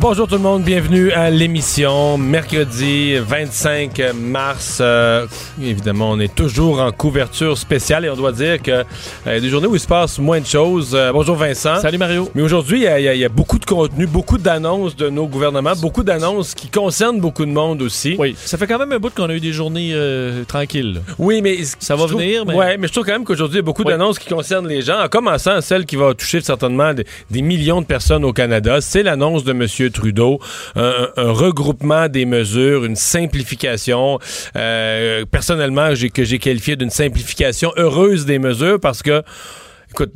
Bonjour tout le monde, bienvenue à l'émission. Mercredi 25 mars, euh, évidemment, on est toujours en couverture spéciale et on doit dire que euh, des journées où il se passe moins de choses. Euh, bonjour Vincent. Salut Mario. Mais aujourd'hui, il y, a- il y a beaucoup de contenu, beaucoup d'annonces de nos gouvernements, beaucoup d'annonces qui concernent beaucoup de monde aussi. Oui, ça fait quand même un bout qu'on a eu des journées euh, tranquilles. Oui, mais Ça va trouve- venir, mais- Ouais, mais je trouve quand même qu'aujourd'hui, il y a beaucoup Oui. d'annonces qui concernent les gens, en commençant celle qui va toucher certainement des, des millions de personnes au Canada. C'est l'annonce de M. Trudeau, un, un regroupement des mesures, une simplification. Euh, personnellement, que j'ai qualifié d'une simplification heureuse des mesures parce que, écoute,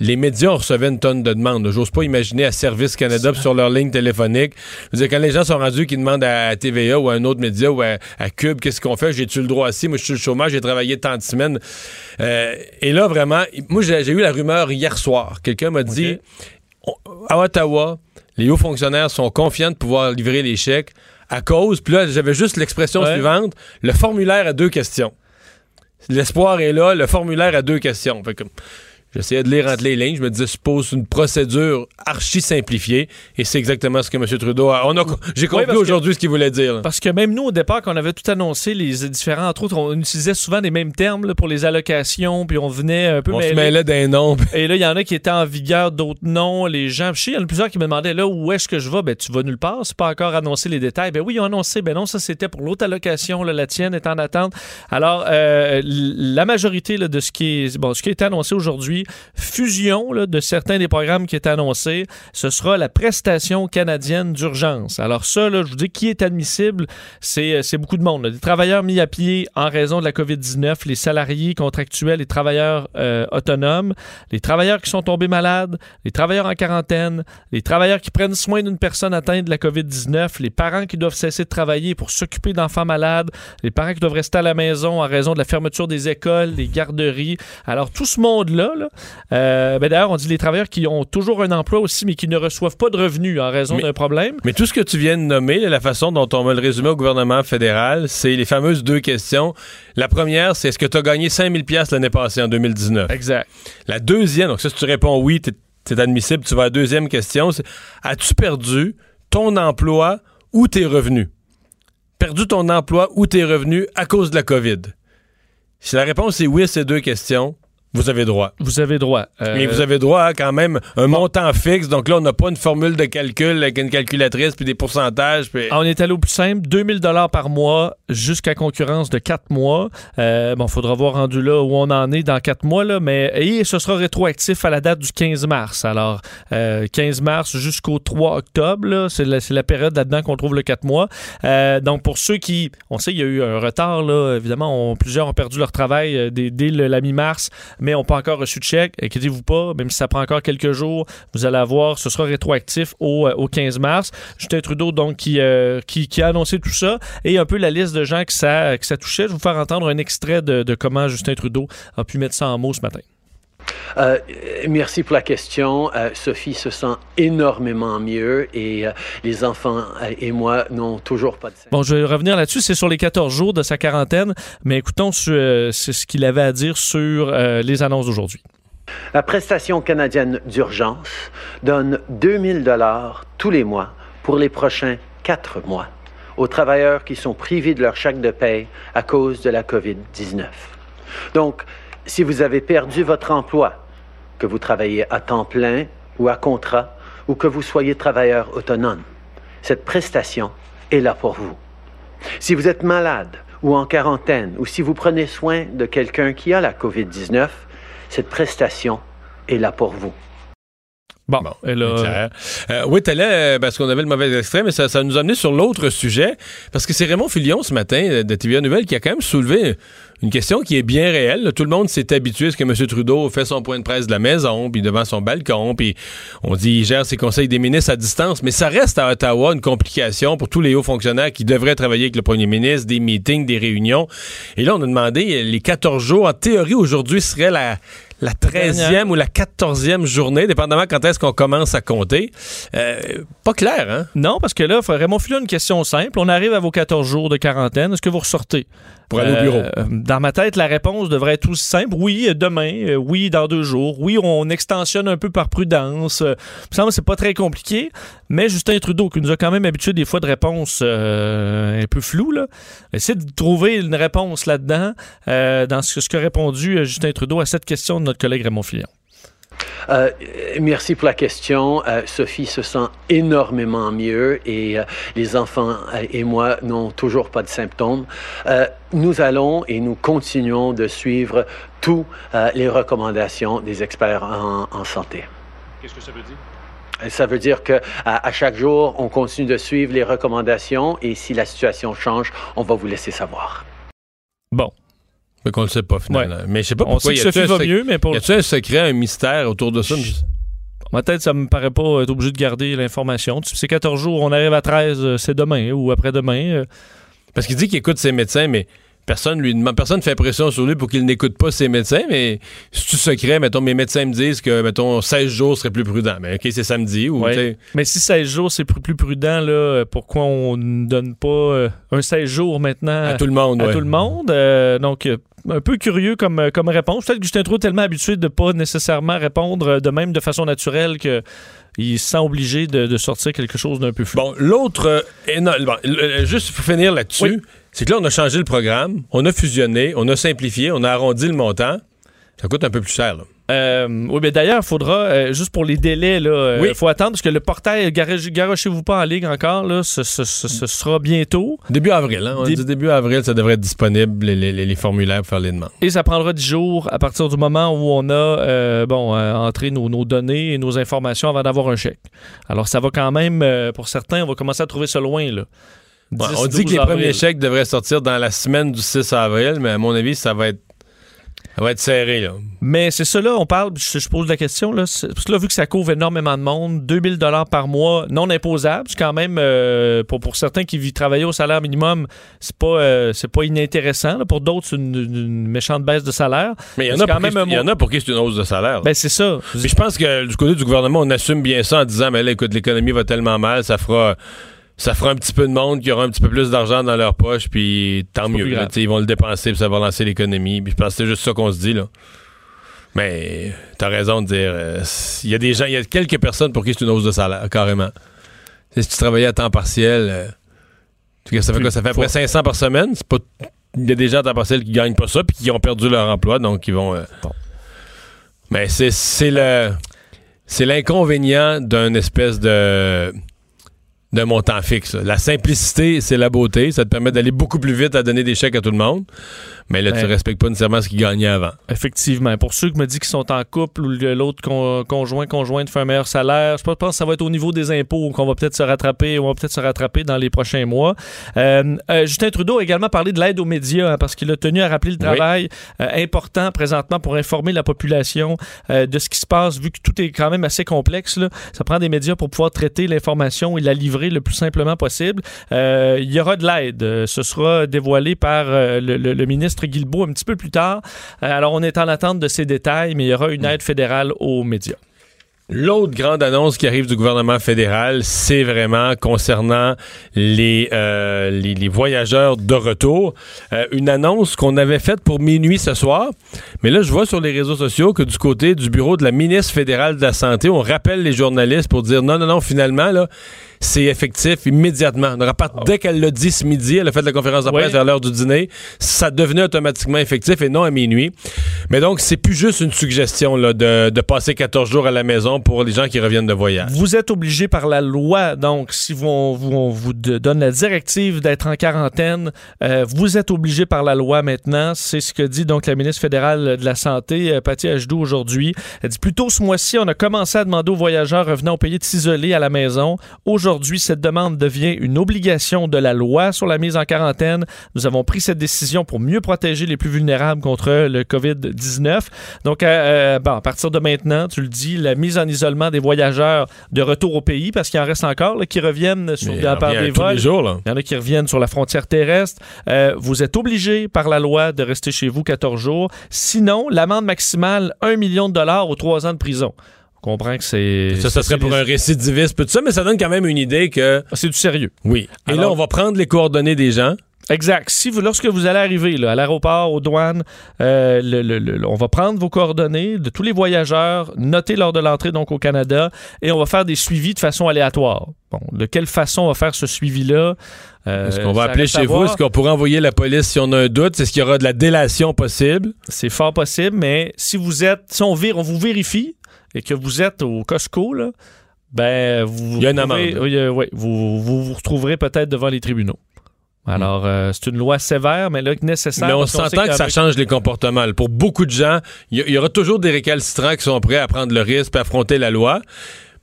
les médias recevaient une tonne de demandes. J'ose pas imaginer à Service Canada sur leur ligne téléphonique. Je veux dire, quand les gens sont rendus qui demandent à TVA ou à un autre média ou à, à Cube, qu'est-ce qu'on fait? J'ai-tu le droit assis? Moi, je suis le chômage, j'ai travaillé tant de semaines. Euh, et là, vraiment, moi, j'ai eu la rumeur hier soir. Quelqu'un m'a dit, à Ottawa, les hauts fonctionnaires sont confiants de pouvoir livrer les chèques à cause, puis là, j'avais juste l'expression Ouais. suivante, le formulaire a deux questions. L'espoir est là, le formulaire a deux questions. Fait que j'essayais de lire entre les lignes, je me disais, suppose une procédure archi simplifiée, et c'est exactement ce que M. Trudeau a. On a j'ai compris aujourd'hui ce qu'il voulait dire. là. Parce que même nous, au départ, quand on avait tout annoncé, les différents, entre autres, on utilisait souvent les mêmes termes là, pour les allocations, puis on venait un peu On se mêlait d'un nom. Et là, il y en a qui étaient en vigueur, d'autres non. Les gens, je sais, il y en a plusieurs qui me demandaient là où est-ce que je vais? Ben, tu vas nulle part. C'est pas encore annoncé les détails. Ben oui, ils ont annoncé. Ben non, ça c'était pour l'autre allocation. Là, la tienne est en attente. Alors, euh, la majorité là, de ce qui est bon, ce qui est annoncé aujourd'hui, fusion de certains des programmes qui étaient annoncés, ce sera la prestation canadienne d'urgence. Alors ça, là, je vous dis, qui est admissible, c'est euh, beaucoup de monde. là. Des travailleurs mis à pied en raison de la COVID-19, les salariés contractuels, les travailleurs euh, autonomes, les travailleurs qui sont tombés malades, les travailleurs en quarantaine, les travailleurs qui prennent soin d'une personne atteinte de la COVID-19, les parents qui doivent cesser de travailler pour s'occuper d'enfants malades, les parents qui doivent rester à la maison en raison de la fermeture des écoles, des garderies. Alors, tout ce monde-là, là, euh, ben d'ailleurs, on dit les travailleurs qui ont toujours un emploi aussi, mais qui ne reçoivent pas de revenus en raison d'un problème. Mais tout ce que tu viens de nommer, la façon dont on va le résumer au gouvernement fédéral, c'est les fameuses deux questions. La première, c'est est-ce que tu as gagné 5000 pièces l'année passée en 2019? Exact. La deuxième, donc ça, si tu réponds oui, es admissible, tu vas à la deuxième question, c'est as-tu perdu ton emploi ou tes revenus? Perdu ton emploi ou tes revenus à cause de la COVID? Si la réponse est oui à ces deux questions, vous avez droit. Vous avez droit. Euh, Mais vous avez droit à quand même un montant fixe. Donc là, on n'a pas une formule de calcul avec une calculatrice puis des pourcentages. Puis... Ah, On est allé au plus simple, 2000 dollars par mois jusqu'à concurrence de 4 mois. Euh, bon, faudra voir rendu là où on en est dans 4 mois là, mais et ce sera rétroactif à la date du 15 mars. Alors euh, 15 mars jusqu'au 3 octobre, c'est la, période là-dedans qu'on trouve le 4 mois. Euh, donc pour ceux qui, on sait il y a eu un retard là, évidemment, on- plusieurs ont perdu leur travail euh, dès, dès le- la mi-mars, mais n'ont pas encore reçu de chèque. Inquiétez-vous pas, même si ça prend encore quelques jours, vous allez avoir, ce sera rétroactif au, euh, au 15 mars. Justin Trudeau, donc, qui, euh, qui, qui a annoncé tout ça et un peu la liste de gens que ça, que ça touchait. Je vais vous faire entendre un extrait de, de comment Justin Trudeau a pu mettre ça en mots ce matin. Euh, merci pour la question. Euh, Sophie se sent énormément mieux et euh, les enfants et moi n'ont toujours pas de symptômes. Bon, je vais revenir là-dessus. C'est sur les 14 jours de sa quarantaine, mais écoutons ce, ce qu'il avait à dire sur les annonces d'aujourd'hui. La prestation canadienne d'urgence donne 2000 dollars tous les mois pour les prochains quatre mois aux travailleurs qui sont privés de leur chèque de paie à cause de la COVID-19. Donc, si vous avez perdu votre emploi, que vous travaillez à temps plein ou à contrat, ou que vous soyez travailleur autonome, cette prestation est là pour vous. Si vous êtes malade ou en quarantaine, ou si vous prenez soin de quelqu'un qui a la COVID-19, cette prestation est là pour vous. Bon, Bon, et là. Euh, oui, t'allais, euh, parce qu'on avait le mauvais extrait, mais ça, ça nous a amené sur l'autre sujet, parce que c'est Raymond Filion ce matin euh, de TVA Nouvelle qui a quand même soulevé une question qui est bien réelle. Tout le monde s'est habitué à ce que M. Trudeau fait son point de presse de la maison, puis devant son balcon, puis on dit il gère ses conseils des ministres à distance, mais ça reste à Ottawa une complication pour tous les hauts fonctionnaires qui devraient travailler avec le premier ministre, des meetings, des réunions. Et là, on a demandé, les 14 jours, en théorie, aujourd'hui serait la la 13e ou la 14e journée, dépendamment quand est-ce qu'on commence à compter. Euh, pas clair, hein? Non, parce que là, Raymond Fillon, une question simple. On arrive à vos 14 jours de quarantaine. Est-ce que vous ressortez? Pour aller au bureau. Euh, dans ma tête, la réponse devrait être aussi simple. Oui, demain. Euh, oui, dans deux jours. Oui, on extensionne un peu par prudence. Euh, il me semble que c'est pas très compliqué. Mais Justin Trudeau, qui nous a quand même habitué des fois de réponses un peu floues, là, essaie de trouver une réponse là-dedans dans ce, ce qu'a répondu Justin Trudeau à cette question de notre collègue Raymond Fillon. Euh, merci pour la question. Euh, Sophie se sent énormément mieux et euh, les enfants euh, et moi n'ont toujours pas de symptômes. Euh, nous allons et nous continuons de suivre toutes les recommandations des experts en, en santé. Qu'est-ce que ça veut dire? Ça veut dire que à, à chaque jour, on continue de suivre les recommandations et si la situation change, on va vous laisser savoir. Bon. Mais qu'on le sait pas, finalement. Mais je sais pas On pourquoi. sait que Sophie un va mieux, mais pour Y a-tu un secret, un mystère autour de ça? ma tête, ça me paraît pas être obligé de garder l'information. Tu- C'est 14 jours, on arrive à 13, euh, c'est demain ou après-demain. euh. Parce qu'il dit qu'il écoute ses médecins, mais personne lui demande, personne fait pression sur lui pour qu'il n'écoute pas ses médecins, mais si tu secret, mettons, mes médecins me disent que, mettons, 16 jours serait plus prudent. Mais OK, c'est samedi ou, Ouais. Mais si 16 jours, c'est plus, plus prudent, là, euh, pourquoi on ne donne pas euh, un 16 jours maintenant à tout le monde, à ouais. tout le monde? Euh, donc, un peu curieux comme, comme réponse. Peut-être que Justin Trudeau est tellement habitué de pas nécessairement répondre de même de façon naturelle que il se sent obligé de, de sortir quelque chose d'un peu flou. Bon, l'autre, euh, bon, juste pour finir là-dessus, Oui. C'est que là, on a changé le programme, on a fusionné, on a simplifié, on a arrondi le montant. Ça coûte un peu plus cher, là. Euh, oui, mais d'ailleurs, il faudra, euh, juste pour les délais, il Oui. faut attendre parce que le portail, garochez-vous pas en ligne encore, là, ce, ce- ce- ce sera bientôt. Début avril, hein? On Dé- dit début avril, ça devrait être disponible, les, les- les formulaires pour faire les demandes. Et ça prendra 10 jours à partir du moment où on a euh, bon, euh, entré nos, nos données et nos informations avant d'avoir un chèque. Alors, ça va quand même, euh, pour certains, on va commencer à trouver ça loin. Là. Ouais, 10, on dit que 12 les avril. premiers chèques devraient sortir dans la semaine du 6 avril, mais à mon avis, ça va être, ça va être serré, là. Mais c'est ça, là, on parle, je, je pose la question, là, parce que là, vu que ça couvre énormément de monde, 2000 dollars par mois non imposables, c'est quand même, euh, pour, pour certains qui vivent travailler au salaire minimum, c'est pas, euh, c'est pas inintéressant. là. Pour d'autres, c'est une, une méchante baisse de salaire. Mais il y en a quand même il y en a pour qui c'est une hausse de salaire. Ben, c'est ça. Puis je pense que du côté du gouvernement, on assume bien ça en disant, mais là, écoute, l'économie va tellement mal, ça fera, ça fera un petit peu de monde qui aura un petit peu plus d'argent dans leur poche, puis tant mieux. là, ils vont le dépenser, puis ça va lancer l'économie. Puis je pense que c'est juste ça qu'on se dit, là. Mais t'as raison de dire, euh, il y a des gens, il y a quelques personnes pour qui c'est une hausse de salaire, carrément. Si tu travaillais à temps partiel, euh, tu ça fait quoi? Ça fait à peu près 500 par semaine. C'est pas, il y a des gens à temps partiel qui gagnent pas ça, puis qui ont perdu leur emploi, donc ils vont. euh, mais c'est c'est le c'est l'inconvénient d'un espèce de d'un montant fixe. La simplicité, c'est la beauté. Ça te permet d'aller beaucoup plus vite à donner des chèques à tout le monde. Mais là, tu Ben. respectes pas nécessairement ce qu'ils gagnaient avant. Effectivement. Pour ceux qui me disent qu'ils sont en couple ou l'autre con- conjoint, conjointe fait un meilleur salaire, je pense que ça va être au niveau des impôts qu'on va peut-être se rattraper, on va peut-être se rattraper dans les prochains mois. Euh, euh, Justin Trudeau a également parlé de l'aide aux médias hein, parce qu'il a tenu à rappeler le travail euh, important présentement pour informer la population de ce qui se passe, vu que tout est quand même assez complexe. Là. Ça prend des médias pour pouvoir traiter l'information et la livrer le plus simplement possible. Il y aura de l'aide. Ce sera dévoilé par le, le- le ministre Guilbeault un petit peu plus tard. Euh, alors, on est en attente de ces détails, mais il y aura une aide fédérale aux médias. L'autre grande annonce qui arrive du gouvernement fédéral, c'est vraiment concernant les, euh, les voyageurs de retour. Euh, une annonce qu'on avait faite pour minuit ce soir. Mais là, je vois sur les réseaux sociaux que du côté du bureau de la ministre fédérale de la Santé, on rappelle les journalistes pour dire non, non, non, finalement, là, c'est effectif immédiatement. On rapporte dès qu'elle l'a dit ce midi, elle a fait la conférence de presse Oui. vers l'heure du dîner, ça devenait automatiquement effectif et non à minuit. Mais donc, c'est plus juste une suggestion là, de, de passer 14 jours à la maison pour les gens qui reviennent de voyage. Vous êtes obligé par la loi, donc si vous, on, vous, on vous donne la directive d'être en quarantaine, euh, vous êtes obligé par la loi maintenant. C'est ce que dit donc la ministre fédérale de la Santé, euh, Patty Ajdou, aujourd'hui. Elle dit plus tôt ce mois-ci, on a commencé à demander aux voyageurs revenant au pays de s'isoler à la maison. Aujourd'hui, cette demande devient une obligation de la loi sur la mise en quarantaine. Nous avons pris cette décision pour mieux protéger les plus vulnérables contre le COVID-19. Donc, euh, euh, bon, à partir de maintenant, tu le dis, la mise en isolement des voyageurs de retour au pays, parce qu'il en reste encore, là, qui reviennent sur, Mais par des vols. les jours, là. Il y en a qui reviennent sur la frontière terrestre. Euh, vous êtes obligé par la loi de rester chez vous 14 jours. Sinon, l'amende maximale, 1 million de dollars ou 3 ans de prison. Comprend que c'est... Ça, ça serait pour un récidiviste, tout ça, mais ça donne quand même une idée que, C'est du sérieux. oui. Et Alors- là, on va prendre les coordonnées des gens. Exact. Si vous, lorsque vous allez arriver là, à l'aéroport, aux douanes, euh, le- le- le- on va prendre vos coordonnées de tous les voyageurs, noter lors de l'entrée donc au Canada, et on va faire des suivis de façon aléatoire. Bon, de quelle façon on va faire ce suivi-là euh, Est-ce qu'on va appeler chez vous? Est-ce qu'on pourra envoyer la police si on a un doute? Est-ce qu'il y aura de la délation possible? C'est fort possible, mais si vous êtes, si on, vire, on vous vérifie et que vous êtes au Costco, là, ben vous, Il y a une retrouvez- amende. oui, euh, oui, vous, vous vous retrouverez peut-être devant les tribunaux. Alors, euh, c'est une loi sévère, mais là, nécessaire. Hmm. Mais on parce qu'on sait s'entend que ça change les comportements. là. Pour beaucoup de gens, il y, il y aura toujours des récalcitrants qui sont prêts à prendre le risque et affronter la loi.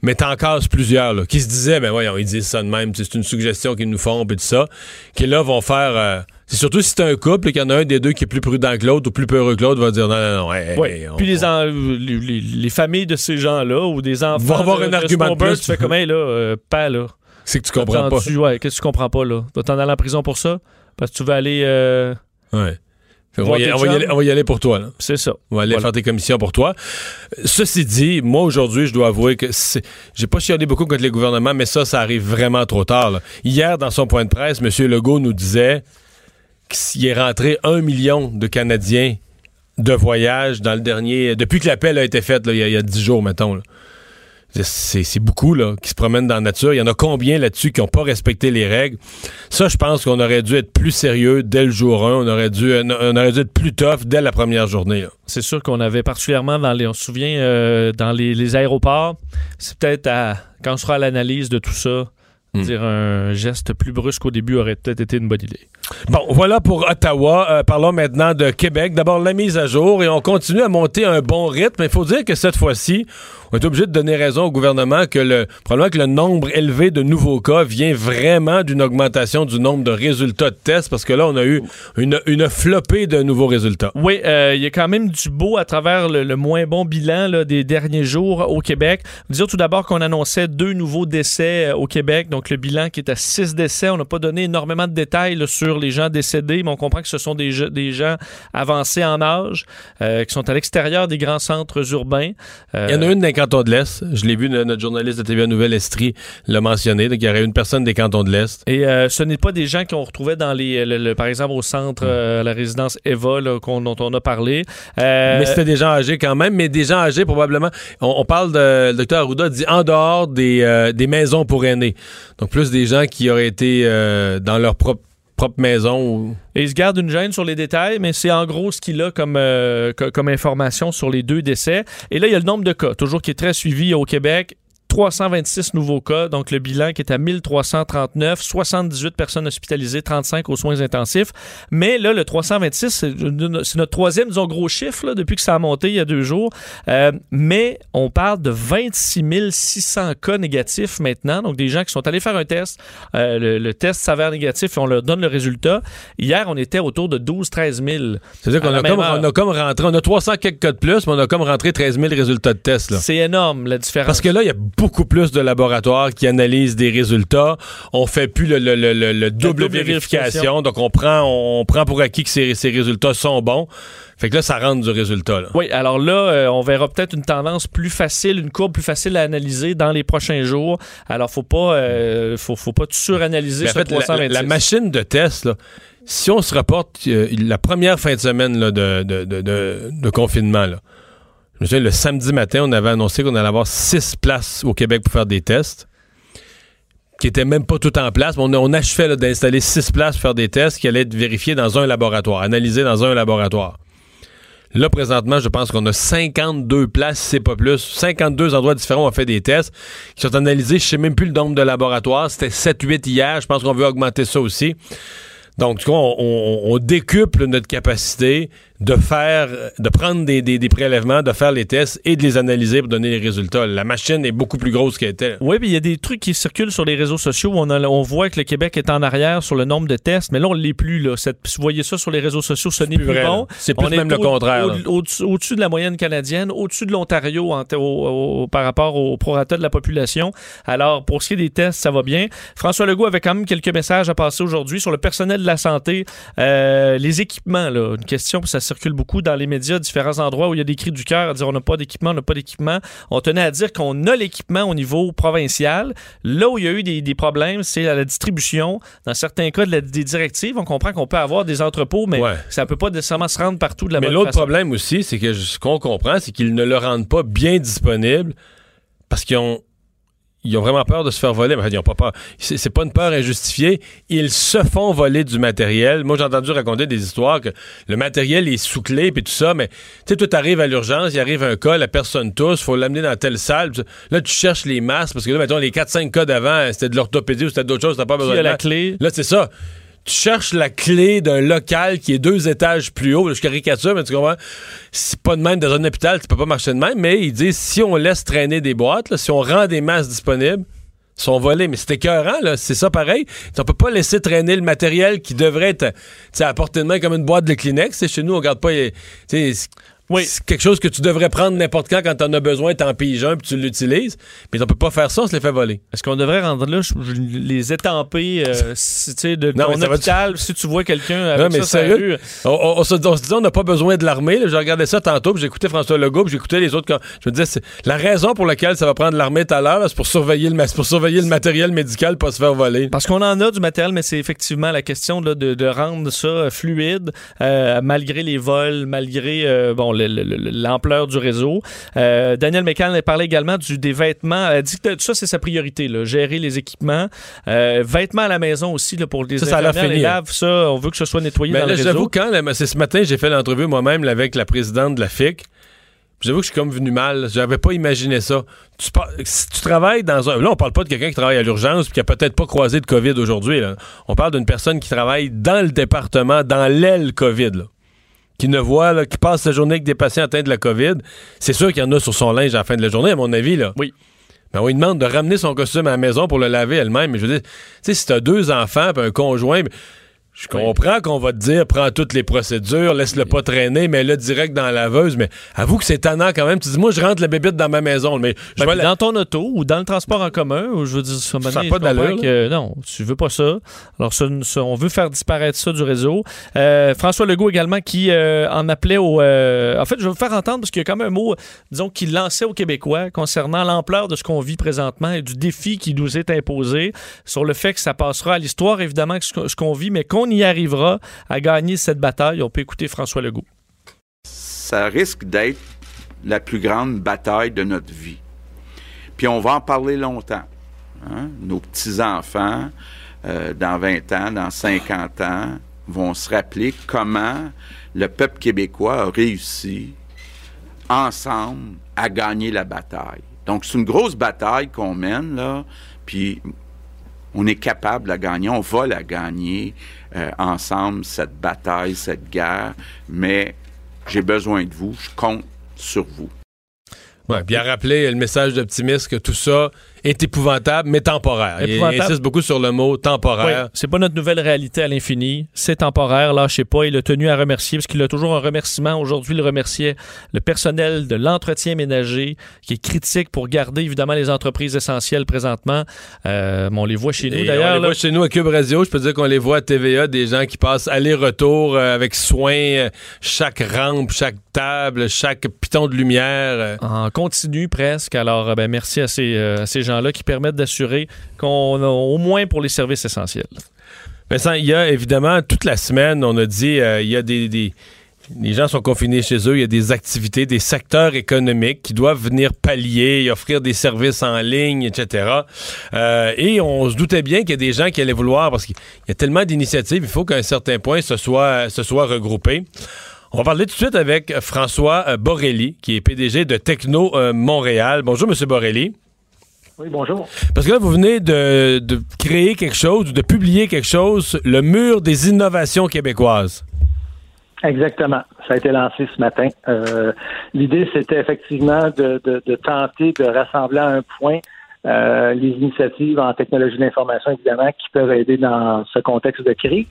Mais t'en casses plusieurs là, qui se disaient, ben voyons, ils disent ça de même, c'est une suggestion qu'ils nous font, puis tout ça, qui là vont faire... euh, c'est surtout si c'est un couple et qu'il y en a un des deux qui est plus prudent que l'autre ou plus peureux que l'autre, va dire non, non, non, hey, Oui. hey, on- Puis les, on- en- les, les- les familles de ces gens-là ou des enfants. Vont avoir de- un de argument de plus. Tu fais comme, hey, là, euh, pas là. c'est que tu comprends pas. Ouais, qu'est-ce que tu comprends pas, là? Tu vas t'en aller en prison pour ça? Parce que tu veux aller. euh, Ouais. On va, y, on va aller, on va y aller pour toi. Là. C'est ça. On va aller Voilà. faire tes commissions pour toi. Ceci dit, moi aujourd'hui, je dois avouer que j'ai pas chialé beaucoup contre les gouvernements, mais ça, ça arrive vraiment trop tard. là. Hier, dans son point de presse, M. Legault nous disait qu'il est rentré un million de Canadiens de voyage dans le dernier. Depuis que l'appel a été fait, là, il y a- dix jours, mettons. C'est beaucoup là, qui se promènent dans la nature. Il y en a combien là-dessus qui n'ont pas respecté les règles? Ça, je pense qu'on aurait dû être plus sérieux dès le jour 1. On aurait dû, on aurait dû être plus tough dès la première journée. C'est sûr qu'on avait particulièrement dans les. On se souvient, euh, dans les, les aéroports, c'est peut-être à. Quand on sera à l'analyse de tout ça, Hmm. dire un geste plus brusque au début aurait peut-être été une bonne idée. Bon, voilà pour Ottawa. Euh, parlons maintenant de Québec. D'abord, la mise à jour et on continue à monter un bon rythme. Il faut dire que cette fois-ci, on est obligé de donner raison au gouvernement que le, probablement que le nombre élevé de nouveaux cas vient vraiment d'une augmentation du nombre de résultats de tests parce que là, on a eu une, une flopée de nouveaux résultats. Oui, euh, il y a quand même du beau à travers le, le moins bon bilan là, des derniers jours au Québec. Dire tout d'abord qu'on annonçait deux nouveaux décès euh, au Québec, donc le bilan qui est à six décès. On n'a pas donné énormément de détails là, sur les gens décédés, mais on comprend que ce sont des, des gens avancés en âge, euh, qui sont à l'extérieur des grands centres urbains. Euh, Il y en a une des cantons de l'Est. Je l'ai vu, no- notre journaliste de TVA Nouvelle Estrie l'a mentionné. Donc, il y aurait une personne des cantons de l'Est. Et euh, ce n'est pas des gens qu'on retrouvait dans les, le- le- par exemple, au centre, euh, la résidence Eva, là, qu'on- dont on a parlé. Euh, Mais c'était des gens âgés quand même, mais des gens âgés probablement. On, on parle de. Le docteur Arruda dit en dehors des, des maisons pour aînés. Donc plus des gens qui auraient été dans leur propre, propre maison. il se garde une gêne sur les détails, mais c'est en gros ce qu'il a comme, euh, co- comme information sur les deux décès. Et là, il y a le nombre de cas, toujours qui est très suivi au Québec. 326 nouveaux cas, donc le bilan qui est à 1339, 78 personnes hospitalisées, 35 aux soins intensifs. Mais là, le 326, c'est notre troisième, disons, gros chiffre là, depuis que ça a monté il y a deux jours. Euh, mais on parle de 26 600 cas négatifs maintenant, donc des gens qui sont allés faire un test. Euh, le, le test s'avère négatif et on leur donne le résultat. Hier, on était autour de 12-13 000. C'est-à-dire qu'on la a même comme, heure. on a comme rentré. On a 300 quelques cas de plus, mais on a comme rentré 13 000 résultats de tests. C'est énorme la différence. Parce que là, il y a beaucoup plus de laboratoires qui analysent des résultats. On fait plus le, le- le- le- le double, double vérification. vérification. Donc, on prend, on prend pour acquis que ces, ces résultats sont bons. Fait que là, ça rentre du résultat. Là. Oui, alors là, euh, on verra peut-être une tendance plus facile, une courbe plus facile à analyser dans les prochains jours. Alors, faut pas, euh, faut, faut pas suranalyser Mais en ce fait, la- 326. la, machine de test, là, si on se rapporte euh, la première fin de semaine là, de, de- de- de- de confinement, là, le samedi matin, on avait annoncé qu'on allait avoir six places au Québec pour faire des tests, qui étaient même pas tout en place. On, on achevait d'installer six places pour faire des tests qui allaient être vérifiés dans un laboratoire, analysés dans un laboratoire. Là, présentement, je pense qu'on a 52 places, c'est pas plus. 52 endroits différents ont fait des tests qui sont analysés. Je sais même plus le nombre de laboratoires. C'était 7-8 hier. Je pense qu'on veut augmenter ça aussi. Donc, on, on- on décuple notre capacité de faire, de prendre des, des- des prélèvements, de faire les tests et de les analyser pour donner les résultats. La machine est beaucoup plus grosse qu'elle était. Oui, puis il y a des trucs qui circulent sur les réseaux sociaux où on, a- on voit que le Québec est en arrière sur le nombre de tests, mais là, on ne l'est plus. Là. Cette- vous voyez ça sur les réseaux sociaux, ce n'est plus, plus vrai, bon. C'est plus On est même le contraire, au-. Au-dessus de la moyenne canadienne, au-dessus de l'Ontario en- au- au- par rapport au prorata de la population. Alors, pour ce qui est des tests, ça va bien. François Legault avait quand même quelques messages à passer aujourd'hui sur le personnel de la santé, euh, les équipements. Là. Une question, ça circule beaucoup dans les médias, différents endroits où il y a des cris du cœur à dire on n'a pas d'équipement, on n'a pas d'équipement. On tenait à dire qu'on a l'équipement au niveau provincial. Là où il y a eu des, des problèmes, c'est à la distribution. Dans certains cas, de la- des directives, on comprend qu'on peut avoir des entrepôts, mais Ouais. ça ne peut pas nécessairement se rendre partout de la Mais bonne l'autre façon. problème aussi, c'est que ce qu'on comprend, c'est qu'ils ne le rendent pas bien disponible parce qu'ils ont, ils ont vraiment peur de se faire voler. Enfin, ils ont pas peur. C'est pas une peur injustifiée. Ils se font voler du matériel. Moi, j'ai entendu raconter des histoires que le matériel est sous clé puis tout ça, mais tu sais, tout arrive à l'urgence, il arrive un cas, la personne tousse, faut l'amener dans telle salle. Là, tu cherches les masques parce que là, mettons, les 4-5 cas d'avant, c'était de l'orthopédie ou c'était d'autres choses, t'as pas besoin de la clé? Là, c'est ça. Tu cherches la clé d'un local qui est deux étages plus haut. Je caricature, mais tu comprends? C'est pas de même dans un hôpital, tu peux pas marcher de même, mais ils disent si on laisse traîner des boîtes, si on rend des masques disponibles, sont volés. Mais c'est écœurant, là. C'est ça pareil. On peut pas laisser traîner le matériel qui devrait être à de main comme une boîte de Kleenex. Chez nous, on garde pas. c'est- Oui. C'est quelque chose que tu devrais prendre n'importe quand quand t'en as besoin, t'en piges un puis tu l'utilises. Mais on peut pas faire ça, on se les fait voler. Est-ce qu'on devrait rendre là, je- je- les étamper, euh, si, tu de Non, hôpital, si tu vois quelqu'un avec Non, mais ça sérieux, On, on- on se, on se disait, on n'a pas besoin de l'armée. J'ai regardé ça tantôt, puis j'écoutais François Legault, puis j'écoutais les autres. quand- Je me disais, la raison pour laquelle ça va prendre l'armée tout à l'heure, c'est pour surveiller le, pour surveiller le matériel médical, pas se faire voler. Parce qu'on en a du matériel, mais c'est effectivement la question là, de, de rendre ça fluide, euh, malgré les vols, malgré euh, bon, l'ampleur du réseau. Euh, Daniel McCann a parlé également du, des vêtements. Elle dit que ça, c'est sa priorité, là, gérer les équipements. Euh, vêtements à la maison aussi, là, pour les Ça, ça les fini, hein. laves, ça, on veut que ce soit nettoyé Mais dans là, le j'avoue, réseau. quand, là, c'est ce matin, j'ai fait l'entrevue moi-même avec la présidente de la FIC. J'avoue que je suis comme venu mal. J'avais pas imaginé ça. Tu, par- si tu travailles dans un. Là, on parle pas de quelqu'un qui travaille à l'urgence puis qui a peut-être pas croisé de COVID aujourd'hui. On parle d'une personne qui travaille dans le département, dans l'aile COVID. là. Qui ne voit, là, qui passe sa journée avec des patients atteints de la COVID. C'est sûr qu'il y en a sur son linge à la fin de la journée, à mon avis. Là. Oui. Ben, on lui demande de ramener son costume à la maison pour le laver elle-même. Mais je veux dire, tu sais, si t'as deux enfants un conjoint, je comprends qu'on va te dire, prends toutes les procédures, laisse-le pas traîner, mais là, direct dans la laveuse. Mais avoue que c'est tannant quand même. Tu dis, moi, je rentre la bébite dans ma maison, mais je Ben, la- dans ton auto ou dans le transport en commun, ou je veux dire, ça, je pas comprends que non, tu veux pas ça. Alors, ça, ça, on veut faire disparaître ça du réseau. Euh, François Legault également qui euh, en appelait au. euh, en fait, je vais vous faire entendre parce qu'il y a quand même un mot, disons, qu'il lançait aux Québécois concernant l'ampleur de ce qu'on vit présentement et du défi qui nous est imposé sur le fait que ça passera à l'histoire, évidemment, que ce qu'on- ce qu'on vit, mais qu'on y arrivera à gagner cette bataille. On peut écouter François Legault. ça risque d'être la plus grande bataille de notre vie. Puis on va en parler longtemps. hein? Nos petits-enfants, euh, dans 20 ans, dans 50 ans, vont se rappeler comment le peuple québécois a réussi ensemble à gagner la bataille. Donc c'est une grosse bataille qu'on mène, là, puis on est capable de gagner, on va la gagner euh, ensemble, cette bataille, cette guerre, mais j'ai besoin de vous, je compte sur vous. Ouais, à rappeler le message d'optimisme que tout ça est épouvantable, mais temporaire. Il- Il, Épouvantable. insiste beaucoup sur le mot temporaire. Oui, c'est pas notre nouvelle réalité à l'infini. C'est temporaire, lâchez pas. Il a tenu à remercier, parce qu'il a toujours un remerciement. Aujourd'hui, il remerciait le personnel de l'entretien ménager, qui est critique pour garder évidemment les entreprises essentielles présentement. Euh, on les voit chez nous Et on d'ailleurs. les là. voit chez nous à Cube Radio. Je peux dire qu'on les voit à TVA, des gens qui passent aller-retour euh, avec soin, euh, chaque rampe, chaque table, chaque piton de lumière. En continu presque. Alors, ben, merci à ces, euh, à ces gens-là qui permettent d'assurer qu'on a au moins pour les services essentiels. Vincent, il y a évidemment toute la semaine, on a dit, euh, il y a des, des- Les gens sont confinés chez eux, il y a des activités, des secteurs économiques qui doivent venir pallier offrir des services en ligne, etc. Euh, et on se doutait bien qu'il y a des gens qui allaient vouloir, parce qu'il y a tellement d'initiatives, il faut qu'à un certain point, ce soit, ce soit regroupé. On va parler tout de suite avec François euh, Borelli, qui est PDG de Techno Montréal. Bonjour, Monsieur Borelli. Oui, bonjour. Parce que là, vous venez de, de créer quelque chose, de publier quelque chose, le mur des innovations québécoises. Exactement. Ça a été lancé ce matin. Euh, L'idée, c'était effectivement de, de, de, tenter de rassembler à un point euh, les initiatives en technologie d'information, évidemment, qui peuvent aider dans ce contexte de crise.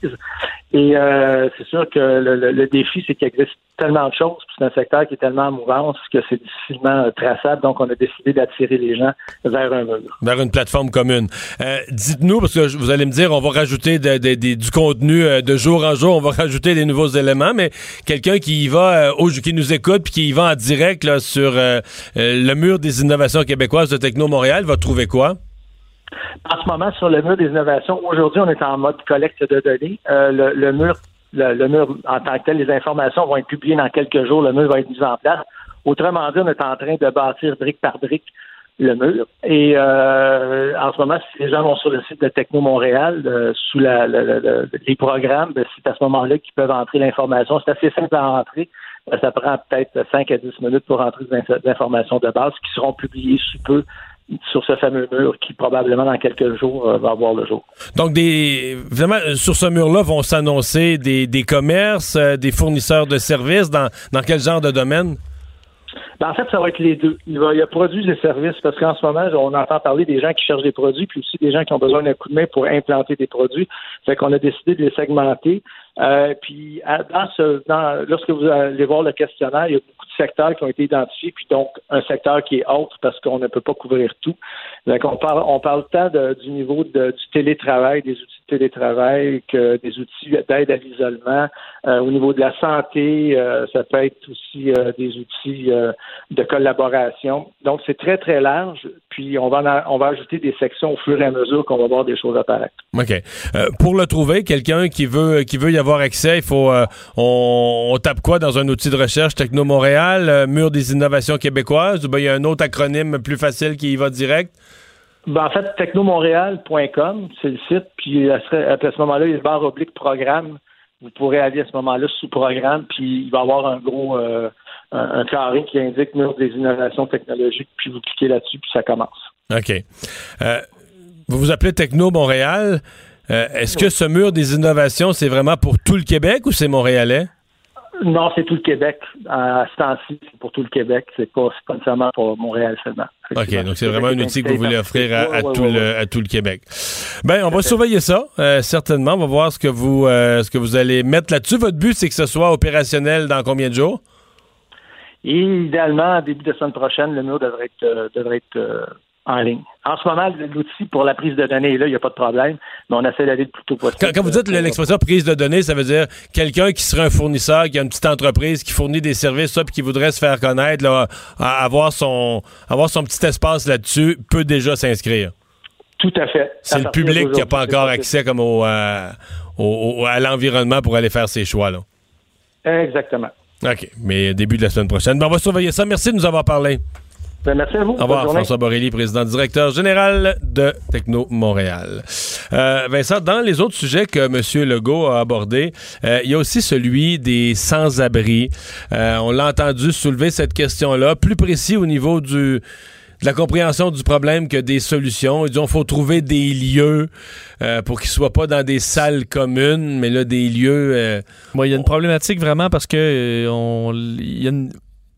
Et euh, c'est sûr que le, le, le défi, c'est qu'il existe tellement de choses, puis c'est un secteur qui est tellement en mouvance que c'est difficilement euh, traçable. Donc, on a décidé d'attirer les gens vers un mur. Vers une plateforme commune. Euh, Dites-nous, parce que vous allez me dire, on va rajouter de, de, du contenu euh, de jour en jour, on va rajouter des nouveaux éléments, mais quelqu'un qui y va, euh, qui nous écoute, puis qui y va en direct là, sur le mur des innovations québécoises de Techno Montréal, va quoi? En ce moment, sur le mur des innovations, aujourd'hui, on est en mode collecte de données. Euh, le, mur, le, mur en tant que tel, les informations vont être publiées dans quelques jours. Le mur va être mis en place. Autrement dit, on est en train de bâtir brique par brique le mur. Et euh, en ce moment, si les gens vont sur le site de Techno Montréal, euh, sous les programmes, ben, c'est à ce moment-là qu'ils peuvent entrer l'information. C'est assez simple à entrer. Ça prend peut-être 5 à 10 minutes pour entrer des informations de base qui seront publiées sous peu sur ce fameux mur qui probablement dans quelques jours euh, va avoir le jour. Donc des vraiment sur ce mur-là vont s'annoncer des, des commerces, euh, des fournisseurs de services dans, dans quel genre de domaine? Ben, en fait, ça va être les deux. Il, va, il y a produits et services, parce qu'en ce moment, on entend parler des gens qui cherchent des produits, puis aussi des gens qui ont besoin d'un coup de main pour implanter des produits. Fait qu'on a décidé de les segmenter. Euh, puis dans ce, dans, lorsque vous allez voir le questionnaire, il y a secteurs qui ont été identifiés, puis donc un secteur qui est autre parce qu'on ne peut pas couvrir tout. Donc on parle, on parle tant de, du niveau de, du télétravail, des outils de télétravail, que des outils d'aide à l'isolement. Euh, au niveau de la santé, euh, ça peut être aussi euh, des outils euh, de collaboration. Donc c'est très très large. Puis on va en, on va ajouter des sections au fur et à mesure qu'on va voir des choses apparaître. Ok. Euh, pour le trouver, quelqu'un qui veut qui veut y avoir accès, il faut euh, on, on, tape quoi dans un outil de recherche? Techno Montréal, euh, mur des innovations québécoises? Ou bien il y a un autre acronyme plus facile qui y va direct? Ben, en fait, technomontréal.com, c'est le site, puis à ce, moment-là, il y a le barre oblique programme. Vous pourrez aller à ce moment-là sous programme, puis il va y avoir un gros un, un, carré qui indique mur des innovations technologiques, puis vous cliquez là-dessus, puis ça commence. OK. Euh, vous vous appelez Techno Montréal. Euh, Est-ce que ce mur des innovations, c'est vraiment pour tout le Québec ou c'est montréalais? Non, c'est tout le Québec. À ce temps-ci, c'est pour tout le Québec. C'est pas, pas nécessairement pour Montréal seulement. OK, donc c'est vraiment un outil que vous voulez offrir à, à, tout, le, à tout le Québec. Ben, on va surveiller ça, euh, certainement. On va voir ce que vous, euh, ce que vous allez mettre là-dessus. Votre but, c'est que ce soit opérationnel dans combien de jours? Et idéalement, début de semaine prochaine, le mur devrait être, euh, devrait être en ligne. En ce moment, l'outil pour la prise de données est là, il n'y a pas de problème, mais on essaie d'aller le plus tôt possible. Quand, quand vous dites l'expression prise de données, ça veut dire quelqu'un qui serait un fournisseur, qui a une petite entreprise, qui fournit des services, ça, puis qui voudrait se faire connaître, là, avoir, son, avoir son petit espace là-dessus, peut déjà s'inscrire. Tout à fait. C'est le public qui n'a pas encore accès comme au, euh, au, au à l'environnement pour aller faire ses choix. Là. Exactement. OK, mais début de la semaine prochaine. Ben, on va surveiller ça. Merci de nous avoir parlé. Ben, merci à vous. Au revoir, François Borrelli, président directeur général de Techno Montréal. Euh, Vincent, dans les autres sujets que M. Legault a abordés, euh, il y a aussi celui des sans-abri. Euh, on l'a entendu soulever cette question-là, plus précis au niveau du de la compréhension du problème que des solutions. Ils disent faut trouver des lieux euh, pour qu'ils ne soient pas dans des salles communes, mais là, des lieux... Euh, bon, il y a une problématique vraiment parce que euh, on, y a une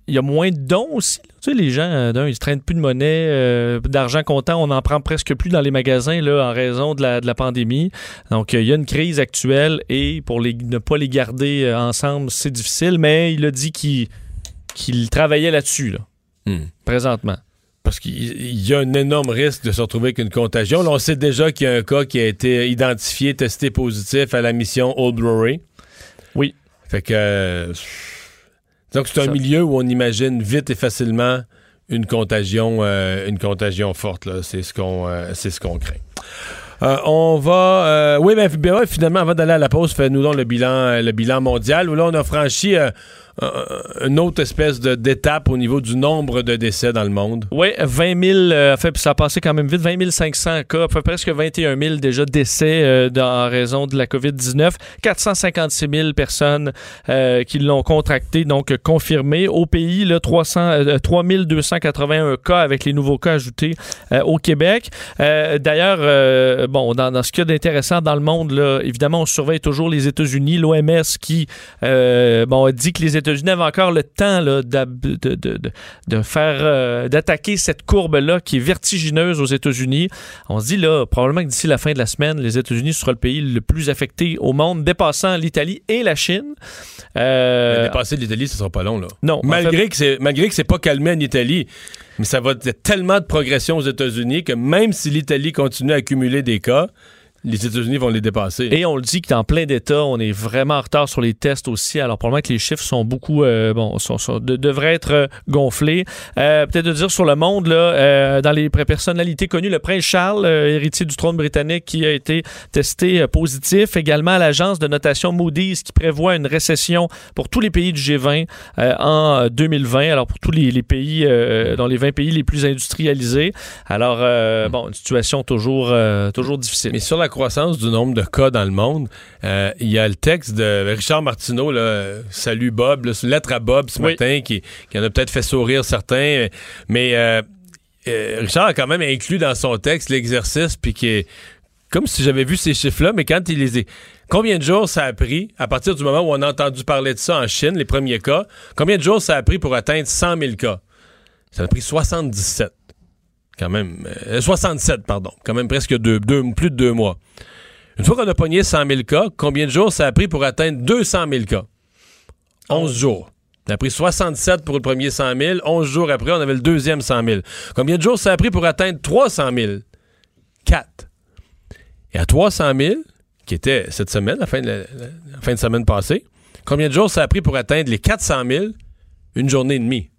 il y a moins de dons aussi. Tu sais, les gens, d'un, ils se traînent plus de monnaie, euh, d'argent comptant, on n'en prend presque plus dans les magasins là, en raison de la, de la pandémie. Donc, euh, il y a une crise actuelle et pour les, ne pas les garder euh, ensemble, c'est difficile, mais il a dit qu'il travaillait là-dessus, là, hmm. présentement. Parce qu'il y a un énorme risque de se retrouver avec une contagion. Là, on sait déjà qu'il y a un cas qui a été identifié, testé positif à la mission Old Brewery. Oui. Fait que... Donc, c'est un milieu où on imagine vite et facilement une contagion, euh, une contagion forte. C'est ce qu'on euh, ce qu'on craint. Euh, on va. oui, mais ben, finalement, avant d'aller à la pause, fais-nous donc le bilan, le bilan mondial, où là, on a franchi une autre espèce d'étape au niveau du nombre de décès dans le monde. Oui, 20 000, euh, fait, ça a passé quand même vite, 20 500 cas, presque 21 000 déjà décès euh, en raison de la COVID-19, 456 000 personnes euh, qui l'ont contracté, donc euh, confirmé. Au pays, là, 300, euh, 3 281 cas avec les nouveaux cas ajoutés euh, au Québec. Euh, D'ailleurs, euh, bon, dans, dans ce qu'il y a d'intéressant dans le monde, là, évidemment, on surveille toujours les États-Unis, l'OMS qui euh, bon, dit que les États-Unis avaient encore le temps là, de, de, de, de faire euh, d'attaquer cette courbe-là qui est vertigineuse aux États-Unis. On se dit là, probablement que d'ici la fin de la semaine, les États-Unis sera le pays le plus affecté au monde, dépassant l'Italie et la Chine. Euh, dépasser l'Italie, ce sera pas long, là. non, en Malgré fait- que c'est malgré que c'est pas calmé en Italie, mais ça va être tellement de progression aux États-Unis que même si l'Italie continue à accumuler des cas, les États-Unis vont les dépasser. Et on le dit que dans plein d'États, on est vraiment en retard sur les tests aussi. Alors, probablement que les chiffres sont beaucoup, euh, bon, sont, sont- de- devraient être euh, gonflés. Euh, Peut-être de dire sur le monde, là, euh, dans les personnalités connues, le prince Charles, héritier du trône britannique, qui a été testé positif. Également à l'agence de notation Moody's, qui prévoit une récession pour tous les pays du G20 euh, en euh, 2020. Alors, pour tous les, les pays, dans les 20 pays les plus industrialisés. Alors, euh, bon, une situation toujours, toujours difficile. Mais sur la croissance du nombre de cas dans le monde, euh, il y a le texte de Richard Martineau, là, Salut Bob, là, lettre à Bob ce Oui. matin, qui, qui en a peut-être fait sourire certains, mais euh, euh, Richard a quand même inclus dans son texte l'exercice, puis qui est comme si j'avais vu ces chiffres-là, mais quand il les est... Combien de jours ça a pris, à partir du moment où on a entendu parler de ça en Chine, les premiers cas, combien de jours ça a pris pour atteindre 100 000 cas? Ça a pris 77 quand même. euh, 67, pardon. Quand même presque deux, deux- plus de deux mois. Une fois qu'on a pogné 100 000 cas, combien de jours ça a pris pour atteindre 200 000 cas? 11 jours. Ça a pris 67 pour le premier 100 000. 11 jours après, on avait le deuxième 100 000. Combien de jours ça a pris pour atteindre 300 000? 4. Et à 300 000, qui était cette semaine, la fin de, la, la fin de semaine passée, combien de jours ça a pris pour atteindre les 400 000? Une journée et demie.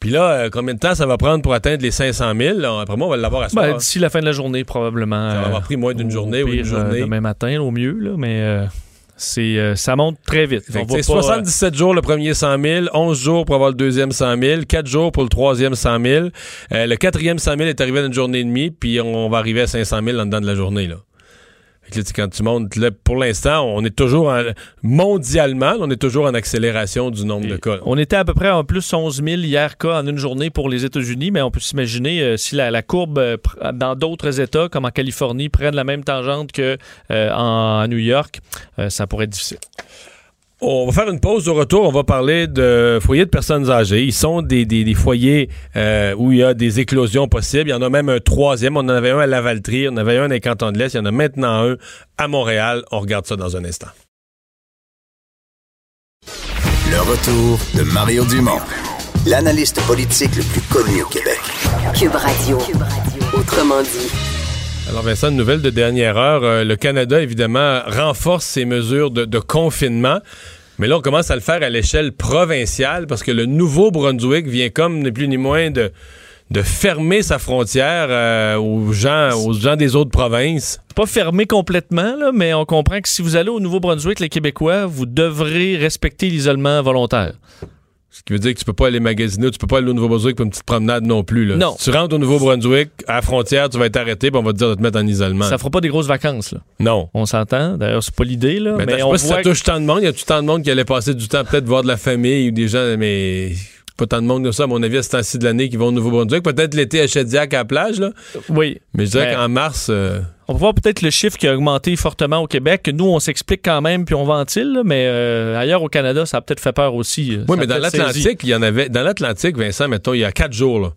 Puis là, euh, combien de temps ça va prendre pour atteindre les 500 000? Là, après moi, on va l'avoir à soir. Ben, D'ici la fin de la journée, probablement. Ça va avoir pris moins d'une journée ou une pire, euh, journée. demain matin, au mieux, là, mais euh, c'est, ça monte très vite. On pas, euh, 77 jours le premier 100 000, 11 jours pour avoir le deuxième 100 000, 4 jours pour le troisième 100 000. Euh, le quatrième 100 000 est arrivé dans une journée et demie, puis on va arriver à 500 000 en dedans de la journée. Là. Là, quand tu montes, là, pour l'instant, on est toujours en- mondialement, on est toujours en accélération du nombre de cas. On était à peu près en plus 11 000 hier cas en une journée pour les États-Unis, mais on peut s'imaginer euh, si la, la courbe euh, pr- dans d'autres États, comme en Californie, prenne la même tangente que euh, en, New York, euh, ça pourrait être difficile. On va faire une pause. Au retour, on va parler de foyers de personnes âgées. Ils sont des, des- des foyers euh, où il y a des éclosions possibles. Il y en a même un troisième. On en avait un à Lavaltrie, on en avait un dans les cantons de l'Est. Il y en a maintenant un à Montréal. On regarde ça dans un instant. Le retour de Mario Dumont, l'analyste politique le plus connu au Québec. Cube Radio. Autrement dit. Alors Vincent, une nouvelle de dernière heure. Euh, le Canada, évidemment, renforce ses mesures de, confinement. Mais là, on commence à le faire à l'échelle provinciale parce que le Nouveau-Brunswick vient comme ni plus ni moins de, de fermer sa frontière euh, aux, gens, aux gens des autres provinces. Pas fermé complètement, là, mais on comprend que si vous allez au Nouveau-Brunswick, les Québécois, vous devrez respecter l'isolement volontaire. Ce qui veut dire que tu peux pas aller magasiner, tu peux pas aller au Nouveau-Brunswick pour une petite promenade non plus. Là. Non. Si tu rentres au Nouveau-Brunswick, à la frontière, tu vas être arrêté, puis on va te dire de te mettre en isolement. Ça fera pas des grosses vacances, là. Non. On s'entend. D'ailleurs, c'est pas l'idée, là. Mais, Mais, je sais pas si voit ça touche tant de monde. Il y a tout tant de monde qui allait passer du temps peut-être voir de la famille ou des gens, mais pas tant de monde que ça, à mon avis, à ce temps-ci de l'année qui vont au Nouveau-Brunswick. Peut-être l'été à Chediac à la plage, là. Oui. Mais je dirais qu'en mars, euh, On peut voir peut-être le chiffre qui a augmenté fortement au Québec. Nous, on s'explique quand même, puis on ventile, là, mais euh, ailleurs au Canada, ça a peut-être fait peur aussi. euh, oui, mais dans l'Atlantique, il y en avait. Dans l'Atlantique, Vincent, mettons, il y a quatre jours, là.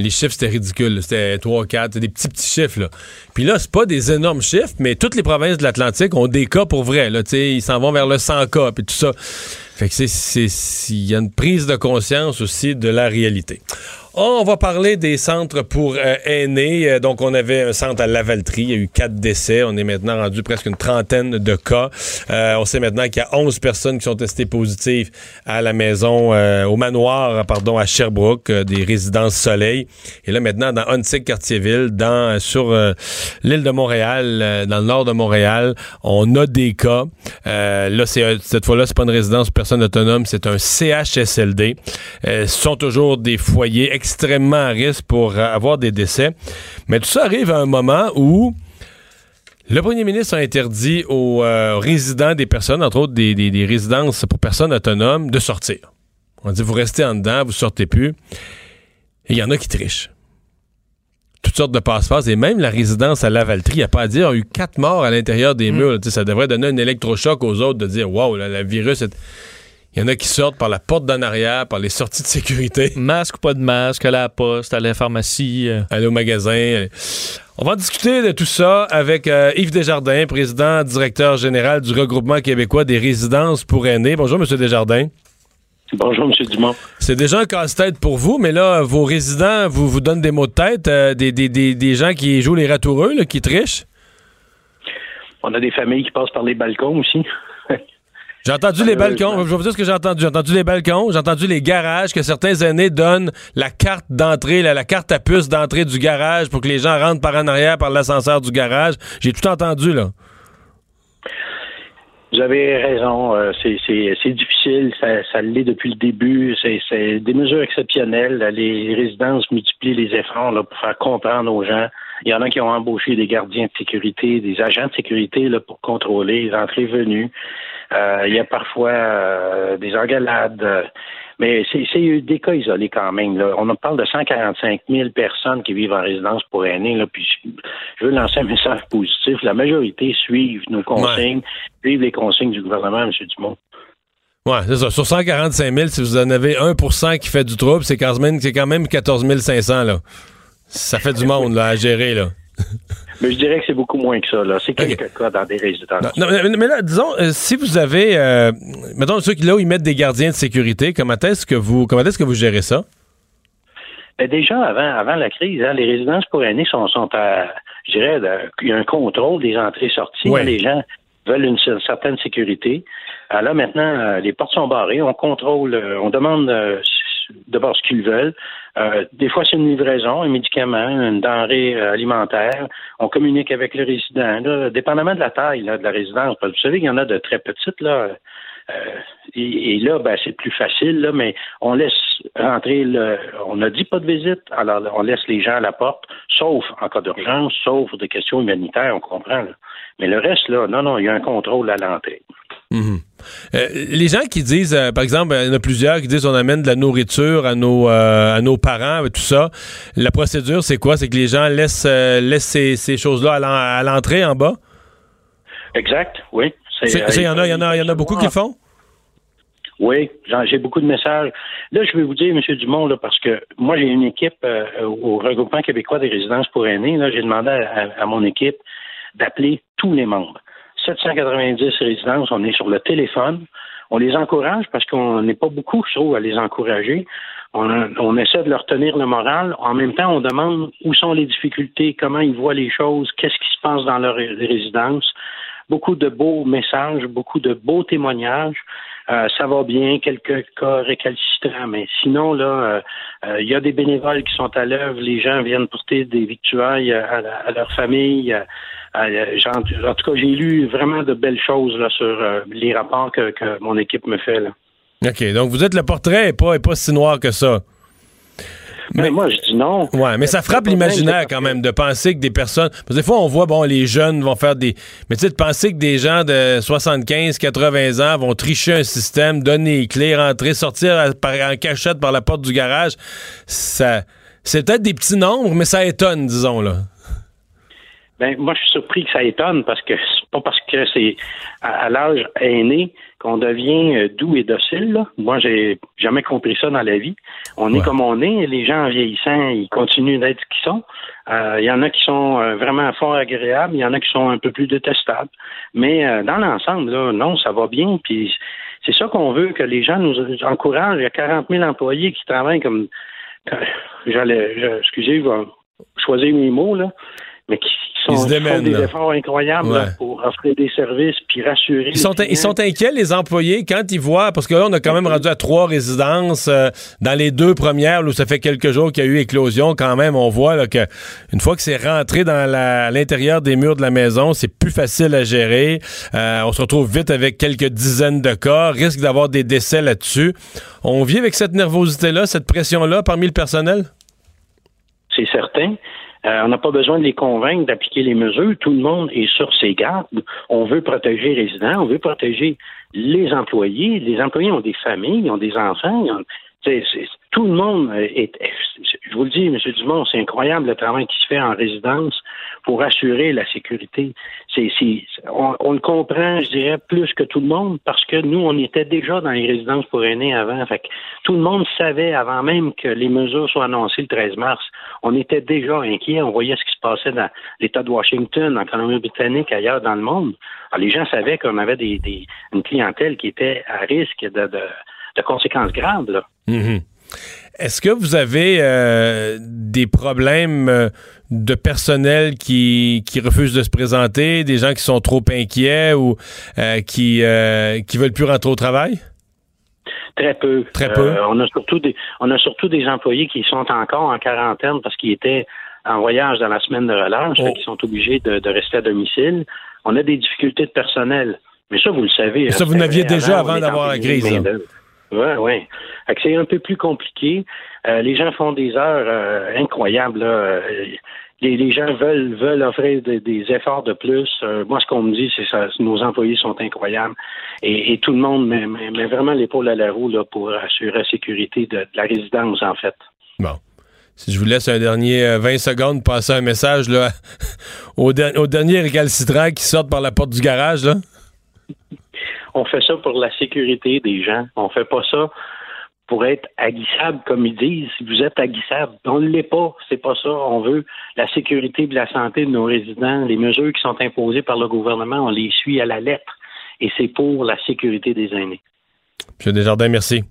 Les chiffres, c'était ridicule. C'était 3, 4, des petits, petits chiffres. Là. Puis là, c'est pas des énormes chiffres, mais toutes les provinces de l'Atlantique ont des cas pour vrai. Là, ils s'en vont vers le 100 cas, puis tout ça. Fait que c'est- il y a une prise de conscience aussi de la réalité. On va parler des centres pour euh, aînés. Euh, donc, on avait un centre à Lavaltrie. Il y a eu quatre décès. On est maintenant rendu presque une trentaine de cas. Euh, on sait maintenant qu'il y a 11 personnes qui sont testées positives à la maison, au manoir, pardon, à Sherbrooke, des résidences Soleil. Et là, maintenant, dans Huntsic, Cartierville, dans, sur l'île de Montréal, dans le nord de Montréal, on a des cas. là, c'est, cette fois-là, c'est pas une résidence pour personnes autonomes, c'est un CHSLD. ce sont toujours des foyers extrêmement à risque pour euh, avoir des décès. Mais tout ça arrive à un moment où le premier ministre a interdit aux euh, résidents des personnes, entre autres des, résidences pour personnes autonomes, de sortir. On dit, vous restez en dedans, vous sortez plus. Et il y en a qui trichent. Toutes sortes de passe-passe. Et même la résidence à Lavaltrie, il n'y a pas à dire, il y a eu quatre morts à l'intérieur des mm. murs. Ça devrait donner un électrochoc aux autres de dire, wow, le virus est il y en a qui sortent par la porte d'en arrière, par les sorties de sécurité. Masque ou pas de masque, aller à la poste, aller à la pharmacie. Euh. Aller au magasin. On va discuter de tout ça avec euh, Yves Desjardins, président, directeur général du regroupement québécois des résidences pour aînés. Bonjour, M. Desjardins. Bonjour, M. Dumont. C'est déjà un casse-tête pour vous, mais là, vos résidents vous, vous donnent des mots de tête, euh, des, des, des, gens qui jouent les ratoureux, qui trichent? On a des familles qui passent par les balcons aussi. J'ai entendu les balcons. Je vais vous dire ce que j'ai entendu. J'ai entendu les balcons, j'ai entendu les garages, que certains aînés donnent la carte d'entrée, la, carte à puce d'entrée du garage pour que les gens rentrent par en arrière par l'ascenseur du garage. J'ai tout entendu, là. Vous avez raison. Euh, c'est difficile. Ça, ça l'est depuis le début. C'est des mesures exceptionnelles. Les résidences multiplient les efforts pour faire comprendre aux gens. Il y en a qui ont embauché des gardiens de sécurité, des agents de sécurité là, pour contrôler les entrées-venues. Euh, il y a parfois euh, des engueulades. mais c'est des cas isolés quand même. Là. On parle de 145 000 personnes qui vivent en résidence pour aînés. Là, puis je veux lancer un message positif. La majorité suivent nos consignes, suivent les consignes du gouvernement, M. Dumont. Oui, c'est ça. Sur 145 000, si vous en avez 1% qui fait du trouble, c'est quand même, quand même 14 500. Là. Ça fait du monde là, à gérer. là. Mais je dirais que c'est beaucoup moins que ça. Là. C'est quelques cas dans des résidences. Non, mais, là, disons, euh, si vous avez, euh, mettons ceux qui là où ils mettent des gardiens de sécurité, comment est-ce que vous, comment est-ce que vous gérez ça? Ben déjà, avant, avant la crise, hein, les résidences pour aînés sont, sont à, je dirais, il y a un contrôle des entrées-sorties. Les gens veulent une, certaine sécurité. Alors là, maintenant, euh, les portes sont barrées. On contrôle, on demande d'abord ce qu'ils veulent. Euh, des fois, c'est une livraison, un médicament, une denrée euh, alimentaire. On communique avec le résident, là, dépendamment de la taille de la résidence. Vous savez qu'il y en a de très petites, là. Euh, et, là, ben, c'est plus facile, là, mais on laisse rentrer le. On n'a dit pas de visite, alors on laisse les gens à la porte, sauf en cas d'urgence, sauf des questions humanitaires, on comprend. Là. Mais le reste, là, non, non, il y a un contrôle à l'entrée. Mhm. Euh, les gens qui disent, euh, par exemple, il y en a plusieurs qui disent on amène de la nourriture à nos, euh, à nos parents, tout ça. La procédure, c'est quoi? C'est que les gens laissent, laissent ces, ces choses-là à l'entrée en bas? Exact, oui. Il y, en a, y, en a, y en a beaucoup qui le font? Oui, j'ai beaucoup de messages. Là, je vais vous dire, M. Dumont, là, parce que moi, j'ai une équipe au regroupement québécois des résidences pour aînés. Là, j'ai demandé à mon équipe d'appeler tous les membres 790 résidences, on est sur le téléphone. On les encourage parce qu'on n'est pas beaucoup, je trouve, à les encourager. On, essaie de leur tenir le moral. En même temps, on demande où sont les difficultés, comment ils voient les choses, qu'est-ce qui se passe dans leur résidence. Beaucoup de beaux messages, beaucoup de beaux témoignages. Euh, ça va bien, quelques cas récalcitrants, mais sinon, là, euh, euh, il y a des bénévoles qui sont à l'œuvre, les gens viennent porter des victuailles à, leur famille. En, tout cas, j'ai lu vraiment de belles choses là, sur les rapports que, mon équipe me fait. Là. OK, donc vous êtes le portrait et pas, et pas si noir que ça. Mais, moi, je dis non. Ouais, mais ça frappe l'imaginaire quand même de penser que des personnes. Parce que des fois, on voit, bon, les jeunes vont faire des. Mais tu sais, de penser que des gens de 75, 80 ans vont tricher un système, donner les clés, rentrer, sortir en cachette par la porte du garage, ça. C'est peut-être des petits nombres, mais ça étonne, disons, là. Ben, moi, je suis surpris que ça étonne parce que c'est pas parce que c'est à, l'âge aîné qu'on devient euh, doux et docile. Là. Moi, j'ai jamais compris ça dans la vie. On est comme on est. Les gens en vieillissant, ils continuent d'être ce qu'ils sont. Euh, il y en a qui sont euh, vraiment fort agréables, il y en a qui sont un peu plus détestables. Mais dans l'ensemble, là, non, ça va bien. Puis c'est ça qu'on veut, que les gens nous encouragent. Il y a 40 000 employés qui travaillent comme j'allais, excusez, je vais choisir mes mots, là, mais qui sont, Ils se font des là. efforts incroyables là, pour offrir des services puis rassurer. Ils sont, ils sont inquiets, les employés, quand ils voient, parce que là, on a quand même rendu à trois résidences. euh, dans les deux premières, où ça fait quelques jours qu'il y a eu éclosion, quand même, on voit là, que une fois que c'est rentré dans l'intérieur des murs de la maison, c'est plus facile à gérer. Euh, on se retrouve vite avec quelques dizaines de cas, risque d'avoir des décès là-dessus. On vit avec cette nervosité-là, cette pression-là parmi le personnel? C'est certain. Euh, on n'a pas besoin de les convaincre d'appliquer les mesures. Tout le monde est sur ses gardes. On veut protéger les résidents, on veut protéger les employés. Les employés ont des familles, ils ont des enfants. tout le monde est- Je vous le dis, M. Dumont, c'est incroyable le travail qui se fait en résidence pour assurer la sécurité. C'est, on, le comprend, je dirais, plus que tout le monde parce que nous, on était déjà dans les résidences pour aînés avant. Fait que tout le monde savait avant même que les mesures soient annoncées le 13 mars. On était déjà inquiets. On voyait ce qui se passait dans l'État de Washington, en Colombie-Britannique, ailleurs dans le monde. Les gens savaient qu'on avait des, une clientèle qui était à risque de, conséquences graves. Là. Mhm. Est-ce que vous avez euh, des problèmes euh, de personnel qui, qui refusent de se présenter, des gens qui sont trop inquiets ou euh, qui euh, qui veulent plus rentrer au travail? Très peu. Très peu. On a surtout des on a surtout des employés qui sont encore en quarantaine parce qu'ils étaient en voyage dans la semaine de relâche, Oh. qu'ils sont obligés de, de rester à domicile. On a des difficultés de personnel. Mais ça, vous le savez. Ça, hein, vous n'aviez c'est vrai, déjà avant d'avoir la crise, Fait que c'est un peu plus compliqué. Euh, les gens font des heures euh, incroyables. Euh, Les, les gens veulent veulent offrir des, efforts de plus. Moi, ce qu'on me dit, c'est ça. Nos employés sont incroyables et, et tout le monde met, met- vraiment l'épaule à la roue là, pour assurer la sécurité de, de la résidence, en fait. Bon. Si je vous laisse un dernier euh, 20 secondes, passer un message là, au, der- au dernier récalcitrant qui sort par la porte du garage, là. On fait ça pour la sécurité des gens. On fait pas ça pour être aguissable, comme ils disent. Si vous êtes aguissable, on ne l'est pas. C'est pas ça. On veut la sécurité et la santé de nos résidents. Les mesures qui sont imposées par le gouvernement, on les suit à la lettre. Et c'est pour la sécurité des aînés. M. Desjardins, merci.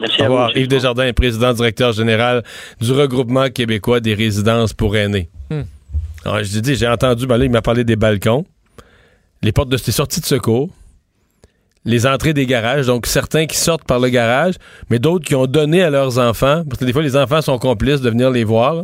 Merci Au à vous. monsieur Yves Desjardins est président directeur général du regroupement québécois des résidences pour aînés. Hmm. Alors, je dis, j'ai entendu, ben là, il m'a parlé des balcons, les portes de des sorties de secours, les entrées des garages, donc certains qui sortent par le garage, mais d'autres qui ont donné à leurs enfants, parce que des fois, les enfants sont complices de venir les voir. là.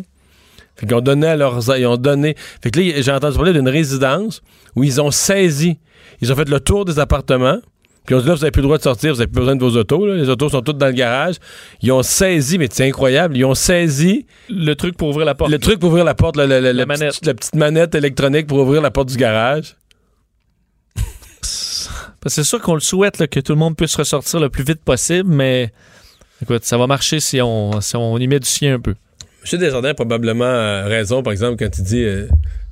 Fait qu'ils ont donné à leurs... Ils ont donné... Fait que là, j'ai entendu parler d'une résidence où ils ont saisi, ils ont fait le tour des appartements, puis on dit là, vous n'avez plus le droit de sortir, vous n'avez plus besoin de vos autos. là. Les autos sont toutes dans le garage. Ils ont saisi, mais c'est incroyable, ils ont saisi Le truc pour ouvrir la porte. le truc pour ouvrir la porte, le- La le petit- manette. la petite manette électronique pour ouvrir la porte du garage. C'est sûr qu'on le souhaite que tout le monde puisse ressortir le plus vite possible, mais écoute, ça va marcher si on, si on y met du sien un peu. M. Desjardins a probablement euh, raison, par exemple, quand il dit euh,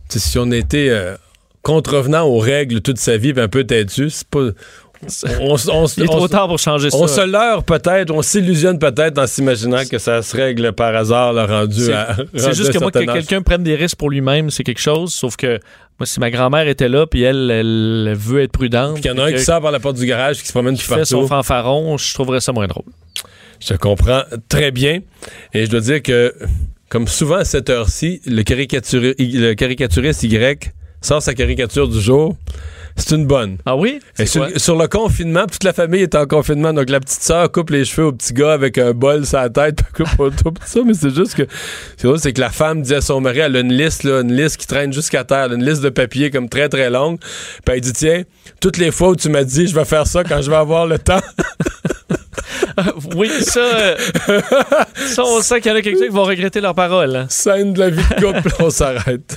si on était euh, contrevenant aux règles toute sa vie, un peu têtu, c'est pas. On, on- on- Il est on- trop tard pour changer ça. on se leurre peut-être, on s'illusionne peut-être en s'imaginant que ça se règle par hasard, le rendu C'est à. c'est juste que moi, que quelqu'un prenne des risques pour lui-même, c'est quelque chose. Sauf que moi, si ma grand-mère était là, puis elle, elle veut être prudente, Puis qu'il y en a un qui sort par la porte du garage, qui se promène qui fait son partout. fanfaron, je trouverais ça moins drôle. Je comprends très bien. Et je dois dire que, comme souvent à cette heure-ci, le caricaturiste Y sort sa caricature du jour. C'est une bonne. Ah oui? Et sur, quoi? sur le confinement, toute la famille est en confinement. Donc, la petite sœur coupe les cheveux au petit gars avec un bol sur la tête, puis coupe autour, tout ça. Mais c'est juste que, c'est drôle, c'est que la femme dit à son mari, elle a une liste, là, une liste qui traîne jusqu'à terre, une liste de papier comme très, très longue. Puis elle dit, tiens, toutes les fois où tu m'as dit, je vais faire ça quand je vais avoir le temps. oui, ça, euh, ça, on sent qu'il y en a quelques-uns qui vont regretter leurs paroles. hein. Scène de la vie de couple, on s'arrête.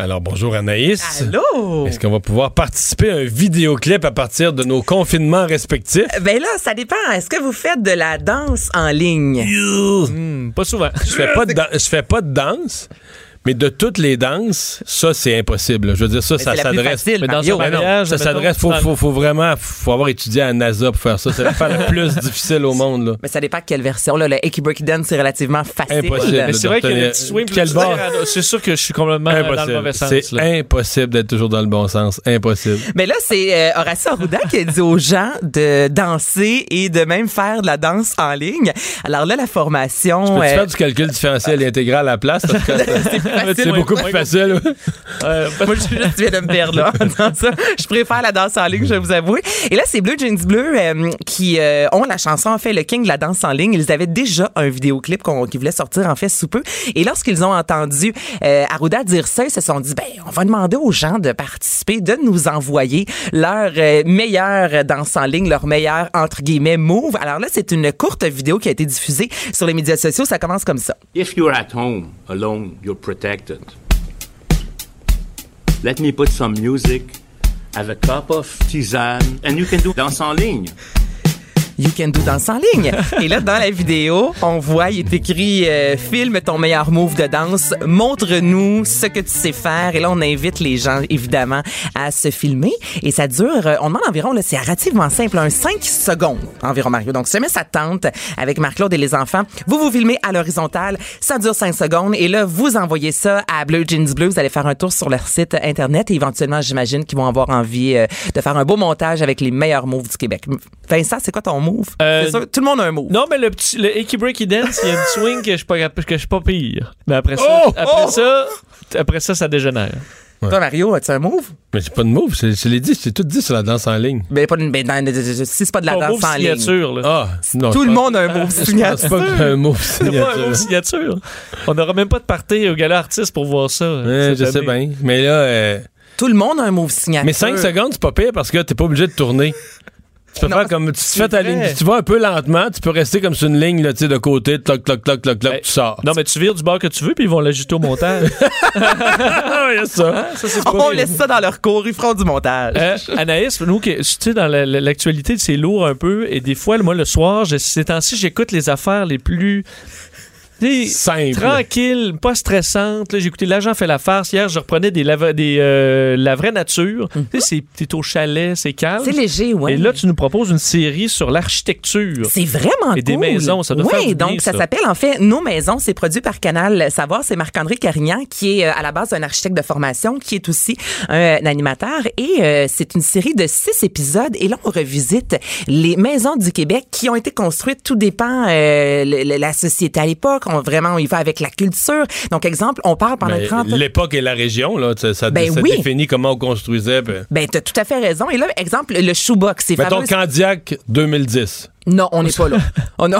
Alors, bonjour Anaïs. Allô? Est-ce qu'on va pouvoir participer à un vidéoclip à partir de nos confinements respectifs? Ben là, ça dépend. Est-ce que vous faites de la danse en ligne? Hmm, pas souvent. Je fais pas de, je fais pas de danse, Mais de toutes les danses, ça, c'est impossible. Je veux dire, ça, Mais ça s'adresse. Mais dans Mario. un Mais non, mariage, ça s'adresse. Faut, faut, faut vraiment faut avoir étudié à NASA pour faire ça. C'est l'affaire la plus difficile au monde. Là. Mais ça dépend de quelle version. Là. Le Aki Breaky Dance, c'est relativement facile. Impossible. Mais c'est vrai que le petit swing, c'est sûr que je suis complètement dans le mauvais Impossible. sens. C'est là. impossible d'être toujours dans le bon sens. Impossible. Mais là, c'est euh, Horacio Arruda qui a dit aux gens de danser et de même faire de la danse en ligne. Alors là, la formation... Peux-tu euh, faire du calcul différentiel et intégral à la place? Parce que c'est beaucoup plus facile. Moi, je, je tu viens de me perdre là en disant ça. Je préfère la danse en ligne, je vais vous avouer. Et là, c'est Blue Jeans Bleu euh, qui euh, ont la chanson, en fait, le king de la danse en ligne. Ils avaient déjà un vidéoclip qu'on, qui voulait sortir, en fait, sous peu. Et lorsqu'ils ont entendu euh, Arruda dire ça, ils se sont dit, ben, on va demander aux gens de participer, de nous envoyer leur euh, meilleure danse en ligne, leur meilleur, entre guillemets, move. Alors là, c'est une courte vidéo qui a été diffusée sur les médias sociaux. Ça commence comme ça. If you're at home alone, you're protected. Let me put some music, have a cup of tisane, and you can do dance en ligne. You can do danse en ligne. Et là, dans la vidéo, on voit, il est écrit euh, Filme ton meilleur move de danse, montre-nous ce que tu sais faire. Et là, on invite les gens, évidemment, à se filmer. Et ça dure, euh, on demande environ, là, c'est relativement simple, un 5 secondes environ, Mario. Donc, si jamais ça tente avec Marc-Claude et les enfants, vous vous filmez à l'horizontale, ça dure 5 secondes. Et là, vous envoyez ça à Bleu Jeans Bleu. Vous allez faire un tour sur leur site Internet et éventuellement, j'imagine qu'ils vont avoir envie euh, de faire un beau montage avec les meilleurs moves du Québec. Vincent, c'est quoi ton move? Euh, tout le monde a un move. Non, mais le petit, le Icky Breaky Dance, il y a une swing que je suis pas, que je suis pas pire. Mais après ça, Oh! après Oh! ça, après ça, ça dégénère. Toi, Mario, as-tu un move? Mais c'est pas de move. c'est- Je l'ai dit. C'est tout dit sur la danse en ligne. Ben, pas de, ben, dans- si c'est pas de la danse en ligne. signature, là. Ah, non. Tout le pense- monde a un move signature. pas que j'ai un move C'est pas un signature. move signature. On n'aura même pas de party au gala artiste pour voir ça. Ouais, je sais bien. Mais là, euh, Tout le monde a un move signature. mais 5 secondes, c'est pas pire parce que t'es pas obligé de tourner. Tu peux Non, faire comme tu fais ta ligne, tu vas un peu lentement, tu peux rester comme sur une ligne là, de côté, toc toc toc toc toc, tu sors. Non, mais tu vires du bord que tu veux, puis ils vont l'ajuster au montage. Ah, il y a ça. pas On laisse ça dans leur cours, ils feront du montage. Euh, Anaïs, nous, que- tu sais, dans la- la- l'actualité, c'est lourd un peu. Et des fois, moi, le soir, je- ces temps-ci, j'écoute les affaires les plus. Simple. Tranquille, pas stressantes. Là, J'ai écouté L'agent fait la farce. Hier, je reprenais des, lava- des euh, La vraie nature. Tu sais, c'est- t'es au chalet, c'est calme. c'est léger, ouais. Et là, tu nous proposes une série sur l'architecture. C'est vraiment Et des cool. maisons, ça doit Oui, faire du bien, donc ça ça. s'appelle en fait Nos maisons. C'est produit par Canal Savoir. C'est Marc-André Carignan qui est euh, à la base un architecte de formation, qui est aussi un animateur. Et euh, c'est une série de six épisodes. Et là, on revisite les maisons du Québec qui ont été construites. Tout dépend euh, la société à l'époque. On vraiment on y va avec la culture. Donc exemple, on parle pendant Ben, 30 L'époque et la région, là, ça, ça, Ben ça oui. définit comment on construisait. ben. Ben, t'as tout à fait raison. Et là, exemple, le shoebox, c'est Mettons fameux. Candiac 2010. Non, on n'est pas là. On a...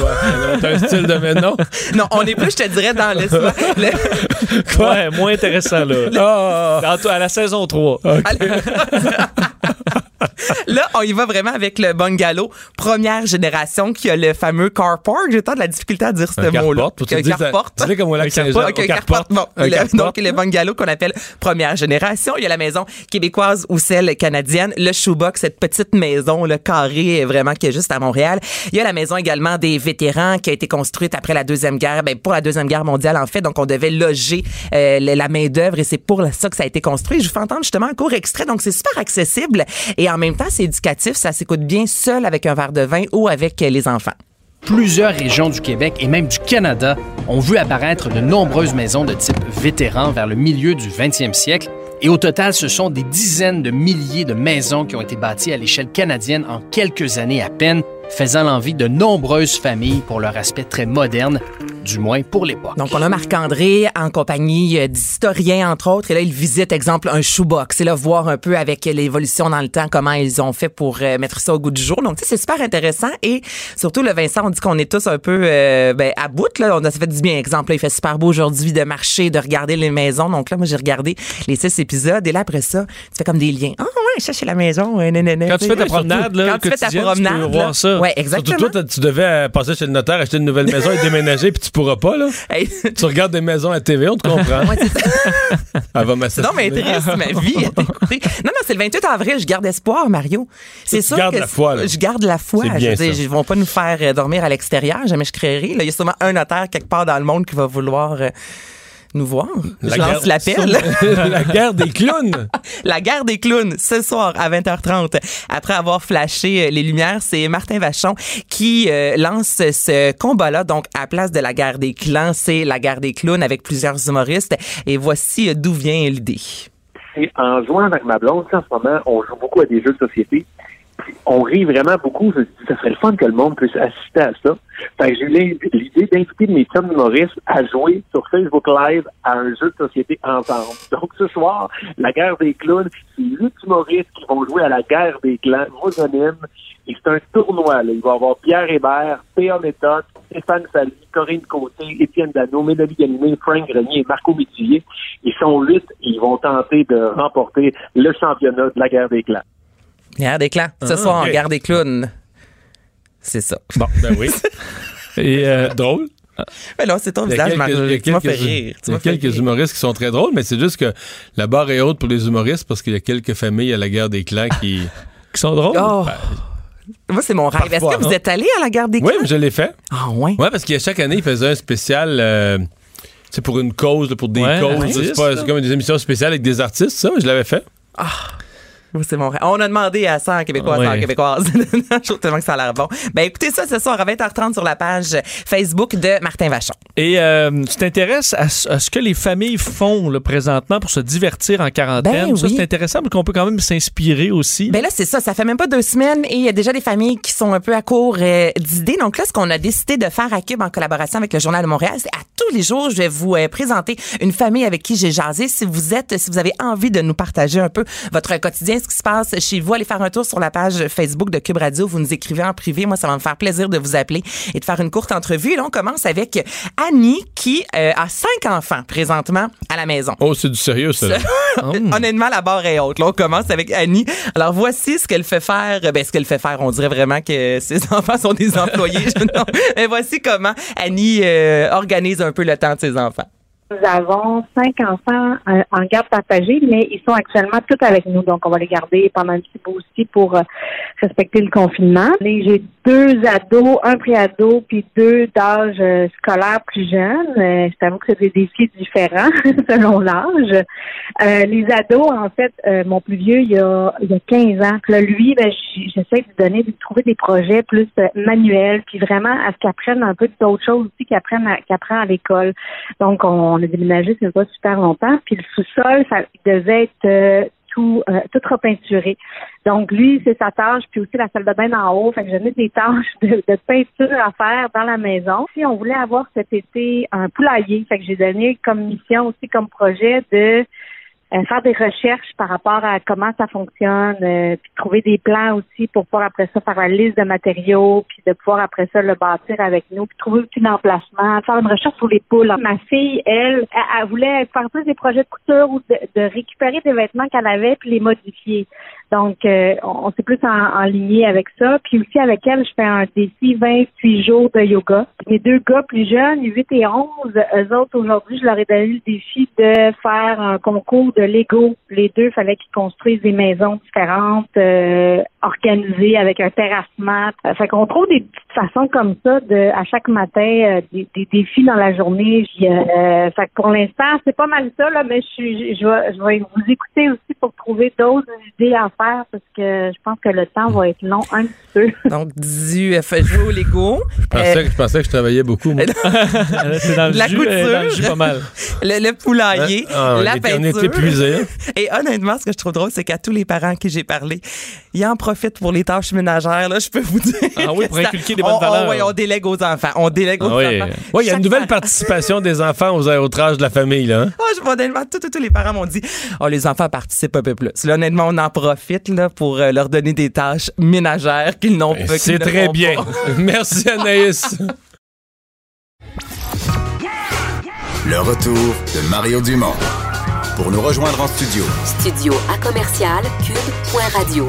T'as un style de maintenant? non, on est plus, je te dirais, dans le... le- Ouais, moins intéressant, là. Ah! Dans toi, à la saison 3. Là, on y va vraiment avec le bungalow première génération qui a le fameux carport. J'ai tant de la difficulté à dire ce mot-là. carport. Tu Un carport. comme au lac Saint-Jean. Donc, le bungalow qu'on appelle première génération. Il y a la maison québécoise ou celle canadienne. Le shoebox, cette petite maison, le carré, vraiment, qui est juste à Montréal. Il y a la maison également des vétérans qui a été construite après la Deuxième Guerre, ben, pour la Deuxième Guerre mondiale, en fait. Donc, on devait loger euh, la main-d'œuvre et c'est pour ça que ça a été construit. Je vous fais entendre justement un court extrait. Donc, c'est super accessible et en même temps, c'est éducatif. Ça s'écoute bien seul avec un verre de vin ou avec euh, les enfants. Plusieurs régions du Québec et même du Canada ont vu apparaître de nombreuses maisons de type vétéran vers le milieu du 20e siècle. Et au total, ce sont des dizaines de milliers de maisons qui ont été bâties à l'échelle canadienne en quelques années à peine, faisant l'envie de nombreuses familles pour leur aspect très moderne, du moins pour l'époque. Donc, on a Marc-André en compagnie euh, d'historiens, entre autres. Et là, il visite, exemple, un shoebox. Et là, voir un peu avec l'évolution dans le temps, comment ils ont fait pour euh, mettre ça au goût du jour. Donc, tu sais, c'est super intéressant. Et surtout, le Vincent, on dit qu'on est tous un peu euh, ben, à bout. Là. On a ça fait du bien. Exemple, là, il fait super beau aujourd'hui de marcher, de regarder les maisons. Donc là, moi, j'ai regardé les six épisodes. Et là, après ça, tu fais comme des liens. Ah ouais, ça, c'est la maison. Ouais. Quand tu fais ta promenade, là, Quand tu fais ta quotidienne, tu peux promenade, voir là. Surtout exactement. toi, tu devais euh, passer chez le notaire, acheter une nouvelle maison et déménager, puis tu pourras pas, là. Hey, Tu regardes des maisons à TV, on te comprend. Elle va m'assassiner. Non, mais triste, ma vie. Non, non, c'est le 28 avril. Je garde espoir, Mario. C'est sûr que la foi, là. je garde la foi. Bien je veux dire, ils vont pas nous faire euh, dormir à l'extérieur. Jamais je créerai. Là, il y a sûrement un notaire quelque part dans le monde qui va vouloir. euh, nous voir. La Je lance l'appel. La guerre des clowns. La guerre des clowns, ce soir à 20h30. Après avoir flashé euh, les lumières, c'est Martin Vachon qui euh, lance ce combat-là. Donc, à place de la guerre des clans, c'est la guerre des clowns avec plusieurs humoristes. Et voici euh, d'où vient l'idée. c'est en jouant avec ma blonde, en ce moment, on joue beaucoup à des jeux de société. On rit vraiment beaucoup. Je me dis, ça serait le fun que le monde puisse assister à ça. Fait j'ai eu l'idée d'inviter mes chums humoristes à jouer sur Facebook Live à un jeu de société ensemble. Donc ce soir, la guerre des clowns, c'est huit humoristes qui vont jouer à la guerre des clans, mononym. Et c'est un tournoi. Là. Il va y avoir Pierre Hébert, P.A. Méthode, Stéphane Sally, Corinne Côté, Étienne Dano, Mélanie Ganimé, Frank Grenier et Marco Métier. Ils sont huit et ils vont tenter de remporter le championnat de la guerre des clans. Guerre des clans. Ce Ah, soir, ok. en guerre des clowns. C'est ça. Bon, Ben oui. Et euh, Drôle. Mais non, c'est ton visage, quelques- il y a Marc. Tu m'as fait quelques- rire. Tu Il y a quelques rire. humoristes qui sont très drôles, mais c'est juste que la barre est haute pour les humoristes parce qu'il y a quelques familles à la guerre des clans qui. qui sont drôles? Oh. Moi, c'est mon rêve. Est-ce que vous êtes allé à la guerre des Oui, clans? mais je l'ai fait. Ah, ouais. Ouais, parce que chaque année, ils faisaient un spécial. euh, c'est pour une cause, là, pour des Ouais, causes. c'est pas- là. c'est comme des émissions spéciales avec des artistes, ça. Je l'avais fait. Moi, C'est mon rêve. On a demandé à 100 Québécois, 100 Ouais. Québécoises. Je trouve tellement que ça a l'air bon. Ben, écoutez ça ce soir à 20h30 sur la page Facebook de Martin Vachon. Et euh, tu t'intéresses à, ce- à ce que les familles font là, présentement pour se divertir en quarantaine? Ben ça, oui. c'est intéressant parce qu'on peut quand même s'inspirer aussi. Ben là, c'est ça. Ça fait même pas deux semaines et il y a déjà des familles qui sont un peu à court euh, d'idées. Donc là, ce qu'on a décidé de faire à Cube en collaboration avec le Journal de Montréal, c'est à tous les jours, je vais vous euh, présenter une famille avec qui j'ai jasé. Si vous êtes, si vous avez envie de nous partager un peu votre quotidien, ce qui se passe chez vous, allez faire un tour sur la page Facebook de Cube Radio. Vous nous écrivez en privé. Moi, ça va me faire plaisir de vous appeler et de faire une courte entrevue. Et là, on commence avec Annie qui euh, a cinq enfants présentement à la maison. Oh, c'est du sérieux, ça. là. Honnêtement, la barre est haute. Là, on commence avec Annie. Alors, voici ce qu'elle fait faire. Ben, ce qu'elle fait faire, on dirait vraiment que ses enfants sont des employés. Non. Mais voici comment Annie euh, organise un peu le temps de ses enfants. Nous avons cinq enfants euh, en garde partagée, mais ils sont actuellement tous avec nous. Donc, on va les garder pendant un petit bout aussi pour euh, respecter le confinement. J'ai deux ados, un préado, puis deux d'âge euh, scolaire plus jeunes. Euh, je t'avoue que c'est des défis différents selon l'âge. Euh, les ados, en fait, euh, mon plus vieux, il y a, il a 15 ans. Là, lui, ben, j'essaie de lui donner, de lui trouver des projets plus manuels, puis vraiment à ce qu'il apprenne un peu d'autres choses aussi qu'il apprenne à, apprend à l'école. Donc, on, on a déménagé, c'est pas super longtemps. Puis le sous-sol, ça devait être euh, tout, euh, tout repeinturé. Donc, lui, c'est sa tâche, puis aussi la salle de bain en haut. Fait que j'avais des tâches de, de peinture à faire dans la maison. Si on voulait avoir cet été un poulailler, fait que j'ai donné comme mission aussi, comme projet de euh, faire des recherches par rapport à comment ça fonctionne, euh, puis trouver des plans aussi pour pouvoir après ça faire la liste de matériaux, puis de pouvoir après ça le bâtir avec nous, puis trouver aussi l'emplacement, faire une recherche sur les poules. Ma fille, elle, elle, elle voulait faire plus des projets de couture ou de, de récupérer des vêtements qu'elle avait puis les modifier. Donc, euh, on, s'est plus en, en avec ça. Puis aussi avec elle, je fais un défi 28 jours de yoga. Mes deux gars plus jeunes, 8 et 11, eux autres, aujourd'hui, je leur ai donné le défi de faire un concours de Lego. Les deux, fallait qu'ils construisent des maisons différentes, euh, organisées avec un terrassement. Euh, fait qu'on trouve des façons comme ça de, à chaque matin, euh, des, des défis dans la journée. Puis, euh, fait que pour l'instant, c'est pas mal ça, là, mais je suis, je vais, je vais vous écouter aussi pour trouver d'autres idées à faire parce que je pense que le temps va être long un petit peu. Donc, du euh, fait jouer au Lego. Je pensais, que, je pensais que je travaillais beaucoup, moi. C'est dans le la jus, couture, euh, dans le jus pas mal. le, le poulailler, Ah, on la était- on peinture. est épuisés. Et honnêtement, ce que je trouve drôle, c'est qu'à tous les parents à qui j'ai parlé, ils en profitent pour les tâches ménagères. Là, je peux vous dire. Ah oui, pour Ça- inculquer des on- bonnes on- valeurs. ouais, on délègue aux enfants. On délègue aux Ah oui, enfants. Ouais, il y a une nouvelle parent- participation des enfants aux outrages de la famille, là. hein? Ah, je honnêtement, tous, les parents m'ont dit Oh, les enfants participent un peu plus. Là, honnêtement, on en profite là, pour euh, leur donner des tâches ménagères qu'ils n'ont pas. Ben, C'est très bien. pas. Merci, Anaïs. Le retour de Mario Dumont. Pour nous rejoindre en studio, Studio à commercial cube.radio.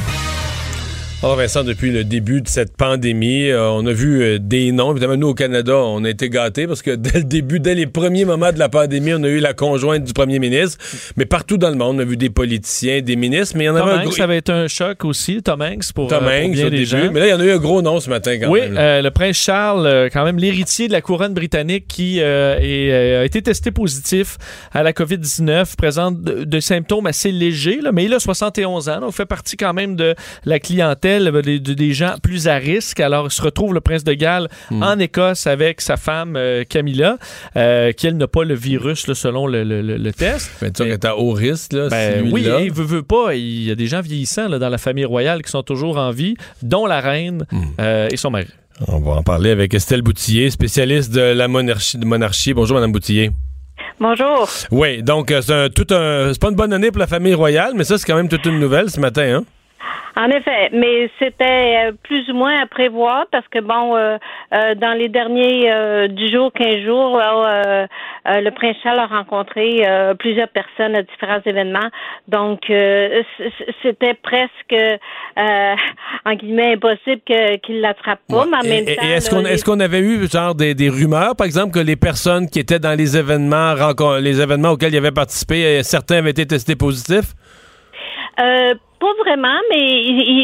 Oh Vincent, depuis le début de cette pandémie, euh, on a vu euh, des noms. Évidemment, nous au Canada, on a été gâtés parce que dès le début, dès les premiers moments de la pandémie, on a eu la conjointe du premier ministre. Mais partout dans le monde, on a vu des politiciens, des ministres, mais il y en Tom avait un gros... ça avait été un choc aussi, Tom Hanks, pour, Tom euh, pour Hanks bien au des début. gens. Mais là, il y en a eu un gros nom ce matin quand Oui, même. euh, le prince Charles, quand même l'héritier de la couronne britannique qui est, a été testé positif à la COVID-19, présente de, de symptômes assez légers, là, mais il a 71 ans, donc fait partie quand même de la clientèle euh, des, des gens plus à risque. Alors, il se retrouve le prince de Galles Hmm. en Écosse avec sa femme euh, Camilla, euh, qui elle n'a pas le virus là, selon le, le- le- le test. Mais tu est à haut risque, là, Ben si oui, là. il veut, veut pas. Il y a des gens vieillissants là, dans la famille royale qui sont toujours en vie, dont la reine Hmm. euh, et son mari. On va en parler avec Estelle Boutillier, spécialiste de la monarchie. De monarchie. Bonjour, Madame Boutillier. Bonjour. Oui, donc euh, c'est un- tout un. C'est pas une bonne année pour la famille royale, mais ça, c'est quand même toute une nouvelle ce matin, hein? En effet, mais c'était euh, plus ou moins à prévoir parce que bon, euh, euh, dans les derniers euh, 10 jours, 15 jours, le prince Charles a rencontré plusieurs personnes à différents événements. Donc, c'était presque, en guillemets, impossible qu'il l'attrape pas. Mais en même et- temps, est-ce qu'on les- est-ce qu'on avait eu genre des, des rumeurs, par exemple, que les personnes qui étaient dans les événements, les événements auxquels il avait participé, certains avaient été testés positifs? Pas vraiment, mais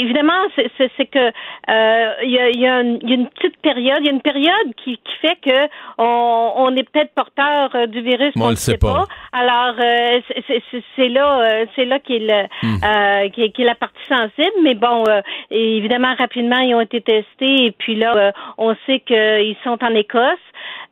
évidemment, c'est- que euh, il y, a, il y a une il y a une petite période, il y a une période qui, qui fait que on, on est peut-être porteur euh, du virus, Mais on ne sait sait pas. pas. Alors euh, c'est- là, euh, c'est là qu'est le Hmm. euh, est, qui est la partie sensible. Mais bon, euh, évidemment, rapidement, ils ont été testés et puis là, euh, on sait qu'ils sont en Écosse.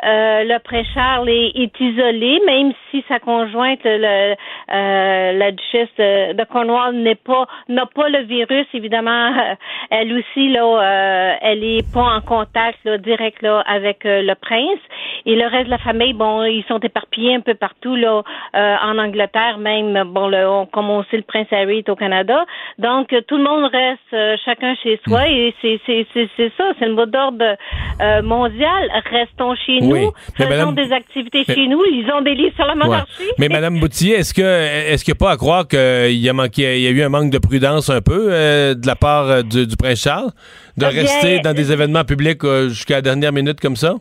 Euh, le prince Charles est, isolé, même si sa conjointe, le, euh, la duchesse de, de Cornwall, n'est pas n'a pas le virus. Évidemment, euh, elle aussi là, euh, elle est pas en contact là, direct là avec euh, le prince. Et le reste de la famille, bon, ils sont éparpillés un peu partout là, euh, en Angleterre, même bon, le, on- comme on sait, le prince Harry est au Canada. Donc euh, tout le monde reste euh, chacun chez soi Hmm. et c'est ça, c'est le mot d'ordre euh, mondial. Restons chez Oui. nous, Mais faisons madame- des activités Mais- chez nous, lisons des livres sur la Ouais. monarchie. Mais Madame Boutillier, est-ce que est-ce qu'il n'y a pas à croire qu'il y a manqué, il y a eu un manque de prudence un peu euh, de la part euh, du, du prince Charles de Eh bien, rester dans des événements publics euh, jusqu'à la dernière minute comme ça?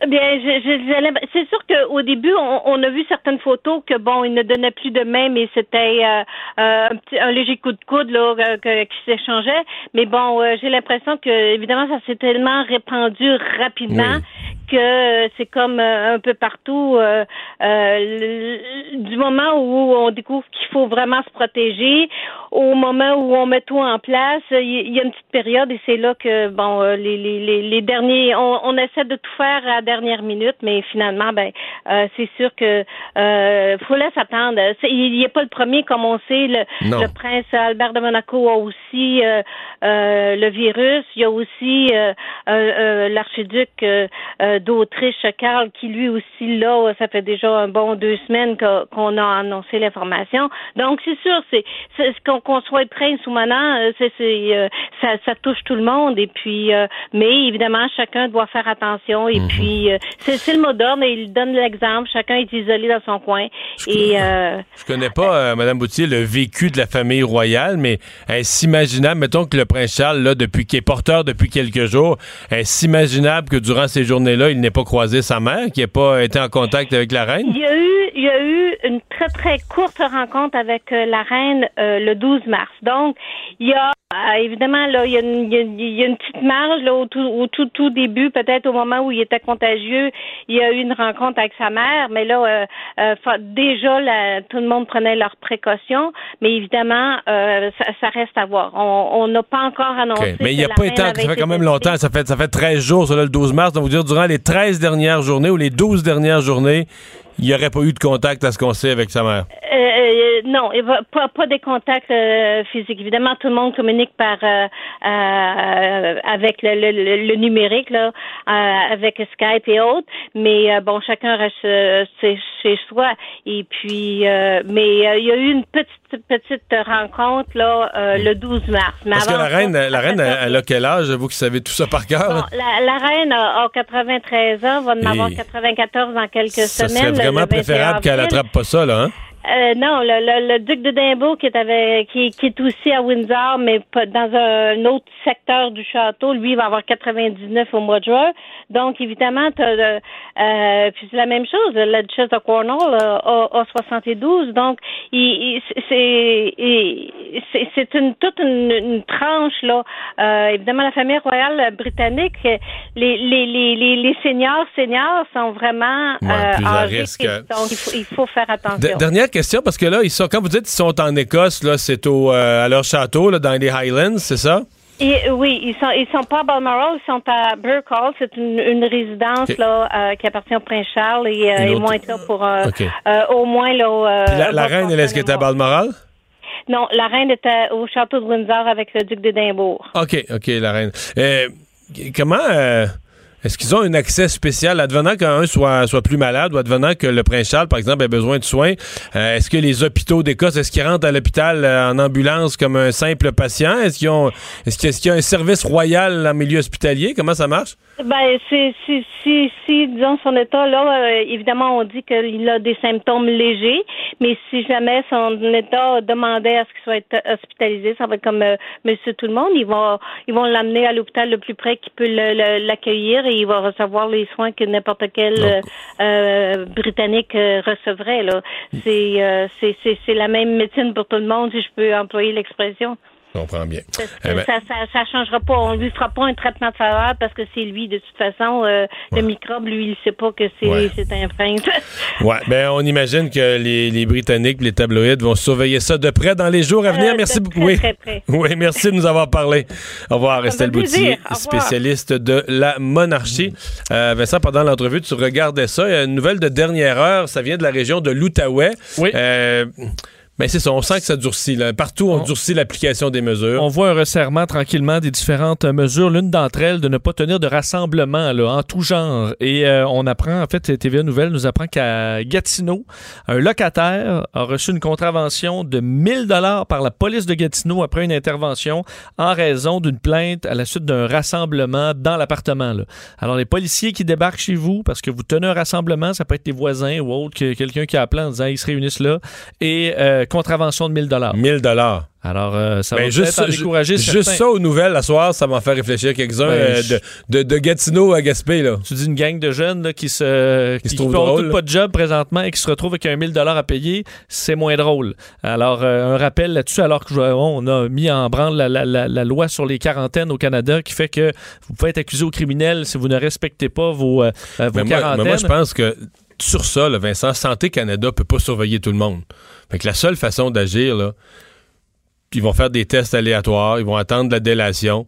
Eh Bien, je, je- l'imp- c'est sûr qu'au début, on, a vu certaines photos que bon, il ne donnait plus de main, mais c'était euh, euh, un, léger coup de coude là, que- qui s'échangeait. Mais bon, euh, j'ai l'impression que évidemment, ça s'est tellement répandu rapidement que euh, c'est comme euh, un peu partout. euh, euh, du moment où on découvre qu'il faut vraiment se protéger, au moment où on met tout en place, il y, a une petite période et c'est là que bon, euh, les, les, les, derniers, on, on essaie de tout faire à la dernière minute, mais finalement, ben, euh, c'est sûr que euh, faut laisser attendre. Il n'est pas le premier, comme on sait. Le, le prince Albert de Monaco a aussi euh, le virus. Il y a aussi l'archiduc d'Autriche, Karl, qui lui aussi là, ça fait déjà un bon deux semaines qu'on a annoncé l'information. Donc c'est sûr, c'est qu'on soit prince ou maintenant, euh, c'est euh, ça, ça touche tout le monde. Et puis, euh, mais évidemment, chacun doit faire attention. Et puis, euh, c'est le mot d'ordre. et Il donne l'exemple. Chacun est isolé dans son coin. Et euh, Je connais pas, Madame Boutier, le vécu de la famille royale, mais est-ce imaginable, mettons que le prince Charles, là, depuis qu'il est porteur depuis quelques jours, est-ce imaginable que durant ces journées-là, il n'ait pas croisé sa mère, qu'il n'ait pas été en contact avec la reine? Il y a eu, il y a eu une très très courte rencontre avec euh, la reine euh, le 12 mars. Donc, il y a euh, évidemment là, il y, a une, il, y a, il y a une petite marge là au tout, au tout, tout début, peut-être au moment où il était contagieux, il y a eu une rencontre avec sa mère, mais là, euh, déjà, là, tout le monde prenait leurs précautions, mais évidemment, ça, ça reste à voir. On n'a pas encore annoncé. Mais il n'y a pas été, ça fait quand même longtemps, ça fait, ça fait 13 jours, ça, là, le 12 mars, donc vous dire, durant les 13 dernières journées ou les 12 dernières journées, il n'y aurait pas eu de contact à ce qu'on sait avec sa mère? Euh, euh, non, pas, pas des contacts euh, physiques. Évidemment, tout le monde communique par euh, euh, avec le, le, le- numérique, avec Skype et autres. Mais bon, chacun reste chez, soi. Et puis, mais il y a eu une petite petite rencontre là euh, le 12 mars. Mais Parce que la ça, reine, la reine, elle, elle a quel âge? Vous qui savez tout ça par cœur? là? la, la reine a, a 93 ans, va en avoir Et 94 dans quelques Ça semaines. serait le- vraiment le 21 préférable qu'elle attrape pas ça, là, hein? Euh, non, le, le, le duc de Dimbourg qui est avec, qui, qui est aussi à Windsor, mais dans un, autre secteur du château, lui il va avoir 99 au mois de juin. Donc évidemment, t'as, euh, euh, puis c'est la même chose. La duchesse de Cornwall euh, a, a 72. Donc il, c'est c'est une toute une, une tranche là. Euh, évidemment, la famille royale britannique, les les les les, les seniors seniors sont vraiment Ouais, euh, âgés. risque. Donc il faut, il faut faire attention. Dernière question, parce que là, ils sont, quand vous dites qu'ils sont en Écosse, là, c'est au, euh, à leur château, là, dans les Highlands, c'est ça? Et, euh, oui, ils sont ils sont pas à Balmoral, ils sont à Burke Hall. C'est une, une résidence là euh, qui appartient au prince Charles et euh, ils vont être là pour euh, au moins là. la, la reine, elle, est-ce qu'elle est à. Balmoral? Non, la reine était au château de Windsor avec le duc d'Édimbourg. OK, OK, la reine. Euh, comment. euh, est-ce qu'ils ont un accès spécial, advenant qu'un soit, soit plus malade ou advenant que le prince Charles, par exemple, ait besoin de soins? euh, est-ce que les hôpitaux d'Écosse, est-ce qu'ils rentrent à l'hôpital en ambulance comme un simple patient? Est-ce qu'ils ont, est-ce qu'il y a un service royal en milieu hospitalier? Comment ça marche? Ben, c'est si, si, si, disons, son état, là, euh, évidemment, on dit qu'il a des symptômes légers, mais si jamais son état demandait à ce qu'il soit hospitalisé, ça va être comme euh, monsieur tout le monde, ils vont ils vont l'amener à l'hôpital le plus près qui peut l'accueillir et il va recevoir les soins que n'importe quel euh, euh, Britannique euh, recevrait, là. C'est, euh, c'est, c'est, c'est la même médecine pour tout le monde, si je peux employer l'expression. Je comprends bien. Parce que Eh ben- ça, ça, ça changera pas. On lui fera pas un traitement de faveur parce que c'est lui. De toute façon, euh, le microbe, lui, il sait pas que c'est Ouais. c'est un prince. Ouais, ben on imagine que les, les Britanniques, les tabloïds vont surveiller ça de près dans les jours à venir. Euh, merci beaucoup. Oui. très près. oui, merci de nous avoir parlé. Au revoir, Estelle. Boutier, spécialiste de la monarchie. Euh, Vincent, pendant l'entrevue, tu regardais ça. Il y a une nouvelle de dernière heure. Ça vient de la région de l'Outaouais. Oui. Euh, ben c'est ça, on sent que ça durcit. là. Partout, on, On- durcit l'application des mesures. On voit un resserrement tranquillement des différentes euh, mesures. L'une d'entre elles, de ne pas tenir de rassemblement là, en tout genre. Et euh, on apprend, en fait, TVA Nouvelle nous apprend qu'à Gatineau, un locataire a reçu une contravention de 1000 dollars par la police de Gatineau après une intervention en raison d'une plainte à la suite d'un rassemblement dans l'appartement. là. Alors, les policiers qui débarquent chez vous parce que vous tenez un rassemblement, ça peut être des voisins ou autre, que quelqu'un qui a appelé en disant ils se réunissent là, et euh, contravention de 1000 dollars. 1000 dollars. Alors, euh, ça Ben, va juste, peut-être décourager ju- juste certains. ça aux nouvelles, la soir, ça m'a fait réfléchir quelques-uns Ben, euh, de, de, de Gatineau à Gaspé. Là. Tu dis une gang de jeunes là, qui se Qui se qui font drôles. tout pas de job présentement et qui se retrouvent avec un 1000 dollars à payer, c'est moins drôle. Alors euh, un rappel là-dessus alors que je- on a mis en branle la, la- la- la loi sur les quarantaines au Canada qui fait que vous pouvez être accusé au criminel si vous ne respectez pas vos, vos Mais moi, quarantaines. mais moi, je pense que sur ça, là, Vincent, Santé Canada peut pas surveiller tout le monde. Fait que la seule façon d'agir, là, ils vont faire des tests aléatoires, ils vont attendre la délation,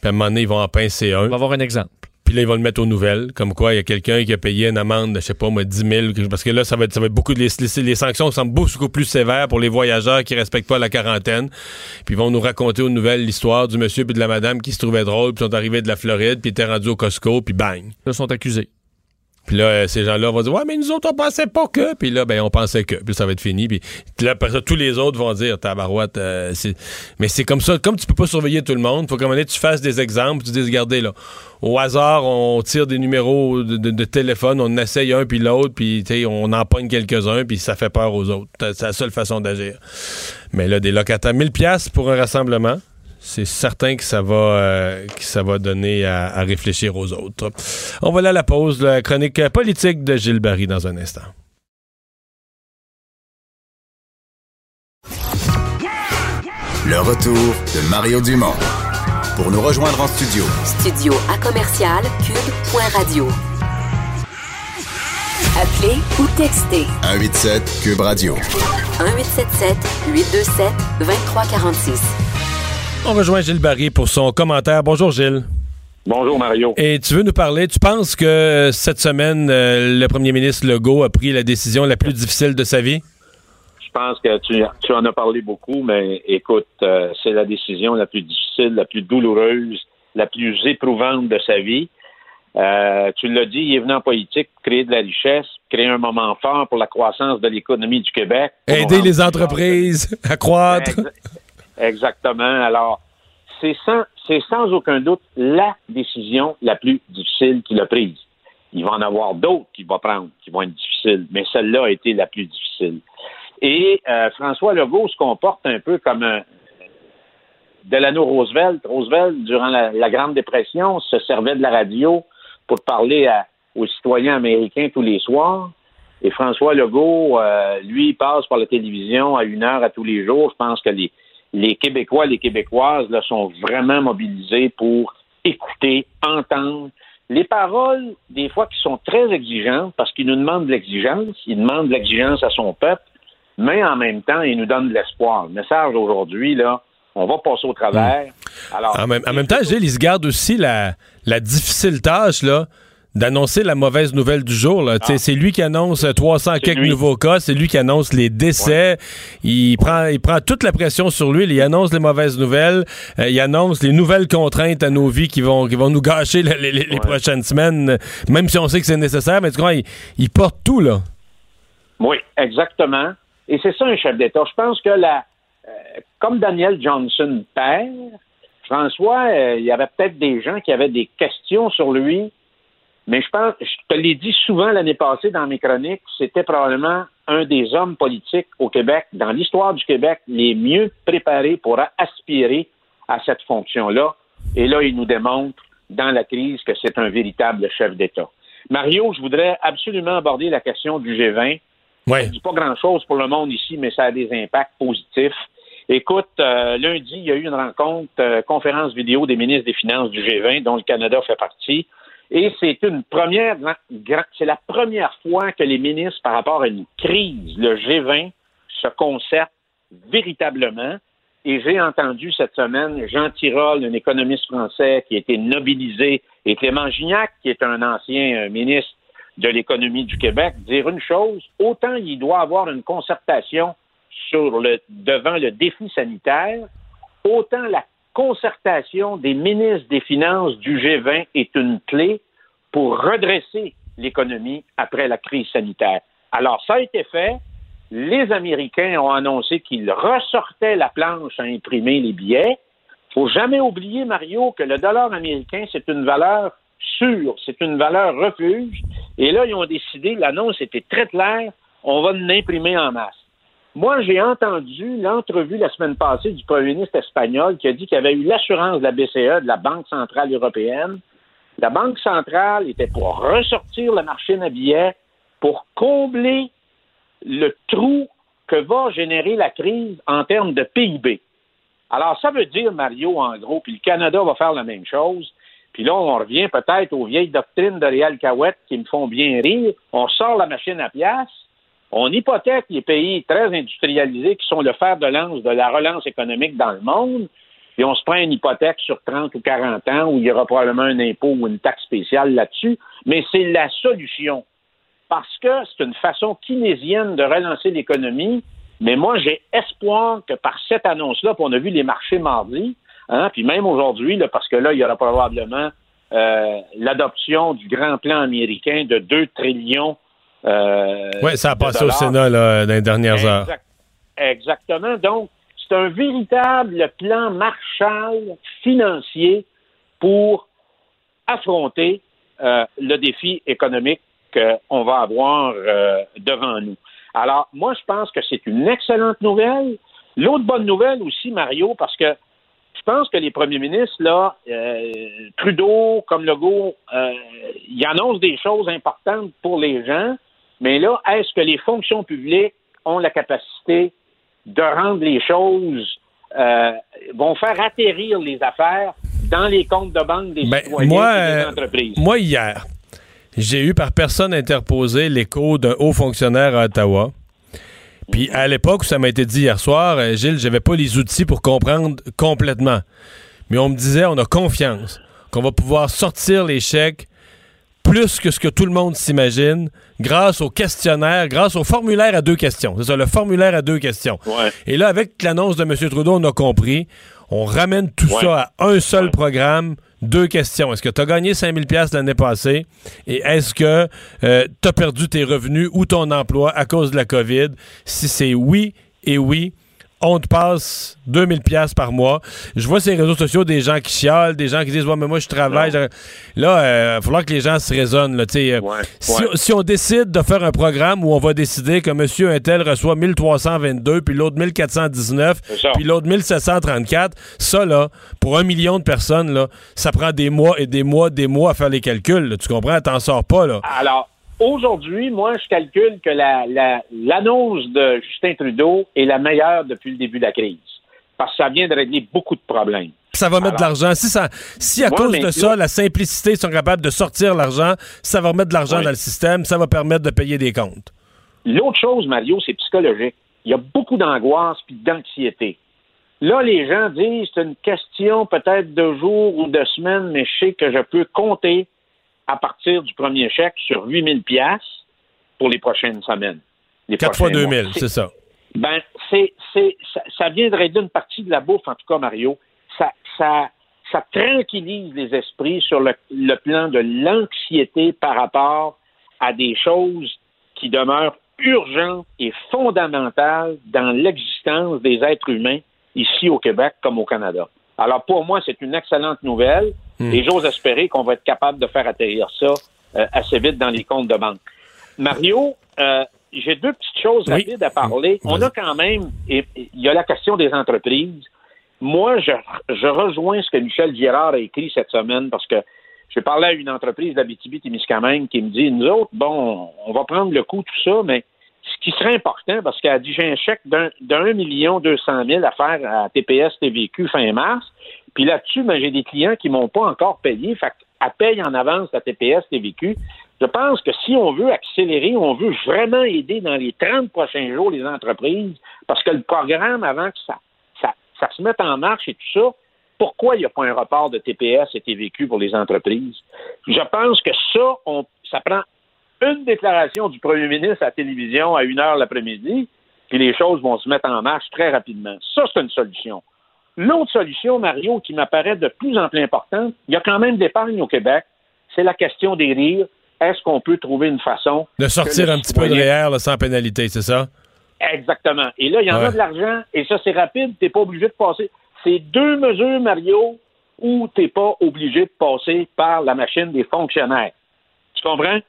puis à un moment donné, ils vont en pincer un. On va avoir un exemple. Puis là, ils vont le mettre aux nouvelles, comme quoi il y a quelqu'un qui a payé une amende de, je sais pas, moi, 10 000, parce que là, ça va être, ça va être beaucoup, de- les, les- les sanctions semblent beaucoup plus sévères pour les voyageurs qui respectent pas la quarantaine. Puis ils vont nous raconter aux nouvelles l'histoire du monsieur puis de la madame qui se trouvaient drôle, puis sont arrivés de la Floride, puis étaient rendus au Costco, puis bang. Ils sont accusés. Puis là, euh, ces gens-là vont dire Ouais, mais nous autres, on pensait pas que. Puis là, ben, on pensait que. Puis ça va être fini. Puis là, après ça, tous les autres vont dire Tabarouette, euh. Mais c'est comme ça. Comme tu peux pas surveiller tout le monde, faut qu'à un moment donné, tu fasses des exemples. Tu dises Regardez, là, au hasard, on tire des numéros de, téléphone, on essaye un puis l'autre, puis on en pogne quelques-uns, puis ça fait peur aux autres. C'est la seule façon d'agir. Mais là, des locataires, 1000$ piastres pour un rassemblement. C'est certain que ça va, euh, que ça va donner à, à réfléchir aux autres. On va aller à la pause, la chronique politique de Gilles Barry dans un instant. Le retour de Mario Dumont. Pour nous rejoindre en studio, Studio à commercial cube.radio. Appelez ou textez 187 Cube Radio. 1877 827 2346. On rejoint Gilles Barry pour son commentaire. Bonjour Gilles. Bonjour Mario. Et tu veux nous parler, tu penses que euh, cette semaine, euh, le premier ministre Legault a pris la décision la plus difficile de sa vie? Je pense que tu, tu en as parlé beaucoup, mais écoute, euh, c'est la décision la plus difficile, la plus douloureuse, la plus éprouvante de sa vie. Euh, tu l'as dit, il est venu en politique pour créer de la richesse, créer un moment fort pour la croissance de l'économie du Québec. Aider les entreprises à croître. Exa- Exactement. Alors, c'est sans, c'est sans aucun doute la décision la plus difficile qu'il a prise. Il va en avoir d'autres qu'il va prendre qui vont être difficiles, mais celle-là a été la plus difficile. Et euh, François Legault se comporte un peu comme un Delano Roosevelt. Roosevelt, durant la, la Grande Dépression, se servait de la radio pour parler à- aux citoyens américains tous les soirs. Et François Legault, euh, lui, passe par la télévision à une heure à tous les jours. Je pense que les, les Québécois, les Québécoises là, sont vraiment mobilisés pour écouter, entendre. Les paroles, des fois, qui sont très exigeantes, parce qu'ils nous demandent de l'exigence, ils demandent de l'exigence à son peuple, mais en même temps, ils nous donnent de l'espoir. Le message aujourd'hui, là, on va passer au travers. Alors, En même, en même temps, Gilles, il se garde aussi la, la difficile tâche, là, d'annoncer la mauvaise nouvelle du jour. sais, C'est lui qui annonce euh, 300 quelques nouveaux cas, c'est lui qui annonce les décès. Il, prend, il prend toute la pression sur lui, il annonce les mauvaises nouvelles, euh, il annonce les nouvelles contraintes à nos vies qui vont, qui vont nous gâcher les, les- les prochaines semaines, euh, même si on sait que c'est nécessaire, mais tu crois, il, il porte tout, là. Oui, exactement. Et c'est ça un chef d'État. Je pense que la, euh, comme Daniel Johnson père, François, euh, il y avait peut-être des gens qui avaient des questions sur lui, mais je pense, je te l'ai dit souvent l'année passée dans mes chroniques, c'était probablement un des hommes politiques au Québec, dans l'histoire du Québec, les mieux préparés pour aspirer à cette fonction-là. Et là, il nous démontre dans la crise que c'est un véritable chef d'État. Mario, je voudrais absolument aborder la question du G20. Ouais. Ça dit pas grand-chose pour le monde ici, mais ça a des impacts positifs. Écoute, euh, lundi, il y a eu une rencontre, euh, conférence vidéo des ministres des Finances du G20, dont le Canada fait partie. Et gra- c'est la première fois que les ministres, par rapport à une crise, le G20, se concertent véritablement. Et j'ai entendu cette semaine Jean Tirole, un économiste français qui a été nobilisé, et Clément Gignac, qui est un ancien euh, ministre de l'économie du Québec, dire une chose, autant il doit avoir une concertation devant le défi sanitaire, autant la concertation des ministres des Finances du G20 est une clé pour redresser l'économie après la crise sanitaire. Alors, ça a été fait. Les Américains ont annoncé qu'ils ressortaient la planche à imprimer les billets. faut jamais oublier, Mario, que le dollar américain, c'est une valeur sûre, c'est une valeur refuge. Et là, ils ont décidé, l'annonce était très claire, on va l'imprimer en masse. Moi, j'ai entendu l'entrevue la semaine passée du premier ministre espagnol qui a dit qu'il avait eu l'assurance de la BCE, de la Banque centrale européenne. La Banque centrale était pour ressortir la machine à billets, pour combler le trou que va générer la crise en termes de PIB. Alors, ça veut dire, Mario, en gros, puis le Canada va faire la même chose. Puis là, on revient peut-être aux vieilles doctrines de Réal Cahouette qui me font bien rire. On sort la machine à pièces, on hypothèque les pays très industrialisés qui sont le fer de lance de la relance économique dans le monde, et on se prend une hypothèque sur 30 ou 40 ans où il y aura probablement un impôt ou une taxe spéciale là-dessus, mais c'est la solution. Parce que c'est une façon keynésienne de relancer l'économie, mais moi, j'ai espoir que par cette annonce-là, puis on a vu les marchés mardi, hein, puis même aujourd'hui, parce que là, il y aura probablement euh, l'adoption du grand plan américain de 2 trillions Oui, ça a passé au. Sénat là, dans les dernières heures. Exact- Exactement. Donc, c'est un véritable plan Marshall financier pour affronter euh, le défi économique qu'on va avoir euh, devant nous. Alors, moi, je pense que c'est une excellente nouvelle. L'autre bonne nouvelle aussi, Mario, parce que je pense que les premiers ministres, là, euh, Trudeau comme Legault, euh, ils annoncent des choses importantes pour les gens, mais là, est-ce que les fonctions publiques ont la capacité de rendre les choses, euh, vont faire atterrir les affaires dans les comptes de banque des Ben, citoyens moi, et des euh, entreprises? moi, hier, j'ai eu par personne interposée l'écho d'un haut fonctionnaire à Ottawa. Puis à l'époque où ça m'a été dit hier soir, euh, Gilles, j'avais pas les outils pour comprendre complètement. Mais on me disait, on a confiance qu'on va pouvoir sortir les chèques plus que ce que tout le monde s'imagine grâce au questionnaire, grâce au formulaire à deux questions. C'est ça, le formulaire à deux questions. Et là, avec l'annonce de M. Trudeau, on a compris. On ramène tout Ouais. ça à un seul programme, deux questions. Est-ce que tu as gagné 5000 pièces l'année passée? Et est-ce que tu as perdu tes revenus ou ton emploi à cause de la COVID? Si c'est oui et oui, on te passe 2000 pièces par mois. Je vois sur les réseaux sociaux des gens qui chialent, des gens qui disent ouais mais moi je travaille. Là, il va falloir que les gens se raisonnent. Là, euh, si, si, on décide de faire un programme où on va décider que Monsieur Intel reçoit 1322 puis l'autre 1419 puis l'autre 1734, ça là pour un million de personnes là, ça prend des mois et des mois, des mois à faire les calculs. là. tu comprends? T'en sors pas là. Alors Aujourd'hui, moi, je calcule que l'annonce de Justin Trudeau est la meilleure depuis le début de la crise. Parce que ça vient de régler beaucoup de problèmes. Ça va mettre de l'argent. Si, ça, si à cause de ça, la simplicité, ils sont capables de sortir l'argent, ça va remettre de l'argent dans le système, ça va permettre de payer des comptes. L'autre chose, Mario, c'est psychologique. Il y a beaucoup d'angoisse puis d'anxiété. Là, les gens disent c'est une question peut-être de jours ou de semaines, mais je sais que je peux compter à partir du premier chèque sur 8000 pièces pour les prochaines semaines. Les 4 fois 2000, c'est ça. Ben, c'est, ça, ça vient de régler une partie de la bouffe, en tout cas, Mario. Ça, ça, ça tranquillise les esprits sur le, le plan de l'anxiété par rapport à des choses qui demeurent urgentes et fondamentales dans l'existence des êtres humains ici au Québec comme au Canada. Alors pour moi, c'est une excellente nouvelle hmm. et j'ose espérer qu'on va être capable de faire atterrir ça euh, assez vite dans les comptes de banque. Mario, euh, j'ai deux petites choses rapides à parler. On a quand même, il y a la question des entreprises. Moi, je, je rejoins ce que Michel Girard a écrit cette semaine parce que j'ai parlé à une entreprise d'Abitibi-Témiscamingue qui me dit, nous autres, bon, on va prendre le coup, tout ça, mais ce qui serait important, parce qu'elle a dit j'ai un chèque d'un million deux cent mille à faire à TPS TVQ fin mars. Puis là-dessus, ben, j'ai des clients qui m'ont pas encore payé. Fait qu'elle paye en avance la TPS TVQ. Je pense que si on veut accélérer, on veut vraiment aider dans les 30 prochains jours les entreprises, parce que le programme, avant que ça, ça, ça se mette en marche et tout ça, pourquoi il n'y a pas un report de TPS et TVQ pour les entreprises? Je pense que ça, on, ça prend une déclaration du premier ministre à la télévision à une heure l'après-midi, puis les choses vont se mettre en marche très rapidement. Ça, c'est une solution. L'autre solution, Mario, qui m'apparaît de plus en plus importante, il y a quand même d'épargne au Québec, c'est la question des rires. Est-ce qu'on peut trouver une façon... De sortir un petit peu de REER sans pénalité, c'est ça? Exactement. Et là, il y en a de l'argent, et ça, c'est rapide, tu n'es pas obligé de passer. C'est deux mesures, Mario, où tu n'es pas obligé de passer par la machine des fonctionnaires. Tu comprends?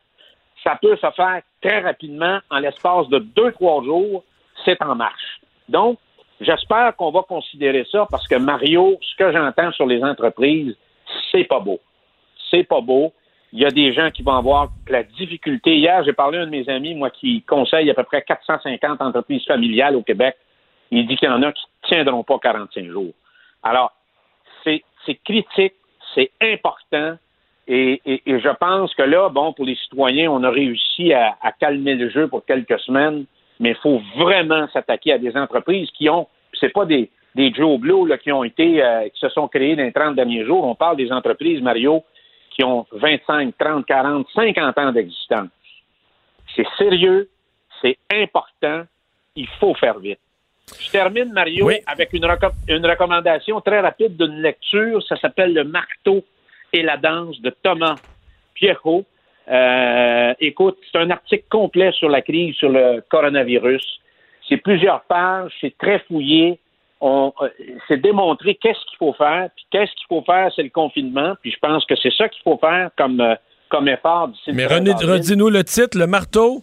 ça peut se faire très rapidement en l'espace de deux, trois jours. C'est en marche. Donc, j'espère qu'on va considérer ça parce que Mario, ce que j'entends sur les entreprises, c'est pas beau. C'est pas beau. Il y a des gens qui vont avoir la difficulté. Hier, j'ai parlé à un de mes amis, moi, qui conseille à peu près 450 entreprises familiales au Québec. Il dit qu'il y en a qui ne tiendront pas 45 jours. Alors, c'est critique, c'est important. Et, je pense que là, bon, pour les citoyens, on a réussi à, calmer le jeu pour quelques semaines, mais il faut vraiment s'attaquer à des entreprises qui ont, c'est pas des, des Joe Blow là, qui ont été, euh, qui se sont créés dans les 30 derniers jours. On parle des entreprises, Mario, qui ont 25, 30, 40, 50 ans d'existence. C'est sérieux, c'est important, il faut faire vite. Je termine, Mario, avec une, une recommandation très rapide d'une lecture. Ça s'appelle Le marteau et la danse de Thomas Pierrot. Euh, écoute, c'est un article complet sur la crise, sur le coronavirus. C'est plusieurs pages, c'est très fouillé. On, euh, c'est démontré qu'est-ce qu'il faut faire, puis qu'est-ce qu'il faut faire, c'est le confinement. Puis je pense que c'est ça qu'il faut faire comme, euh, comme effort d'ici Mais redis-nous le titre, le marteau?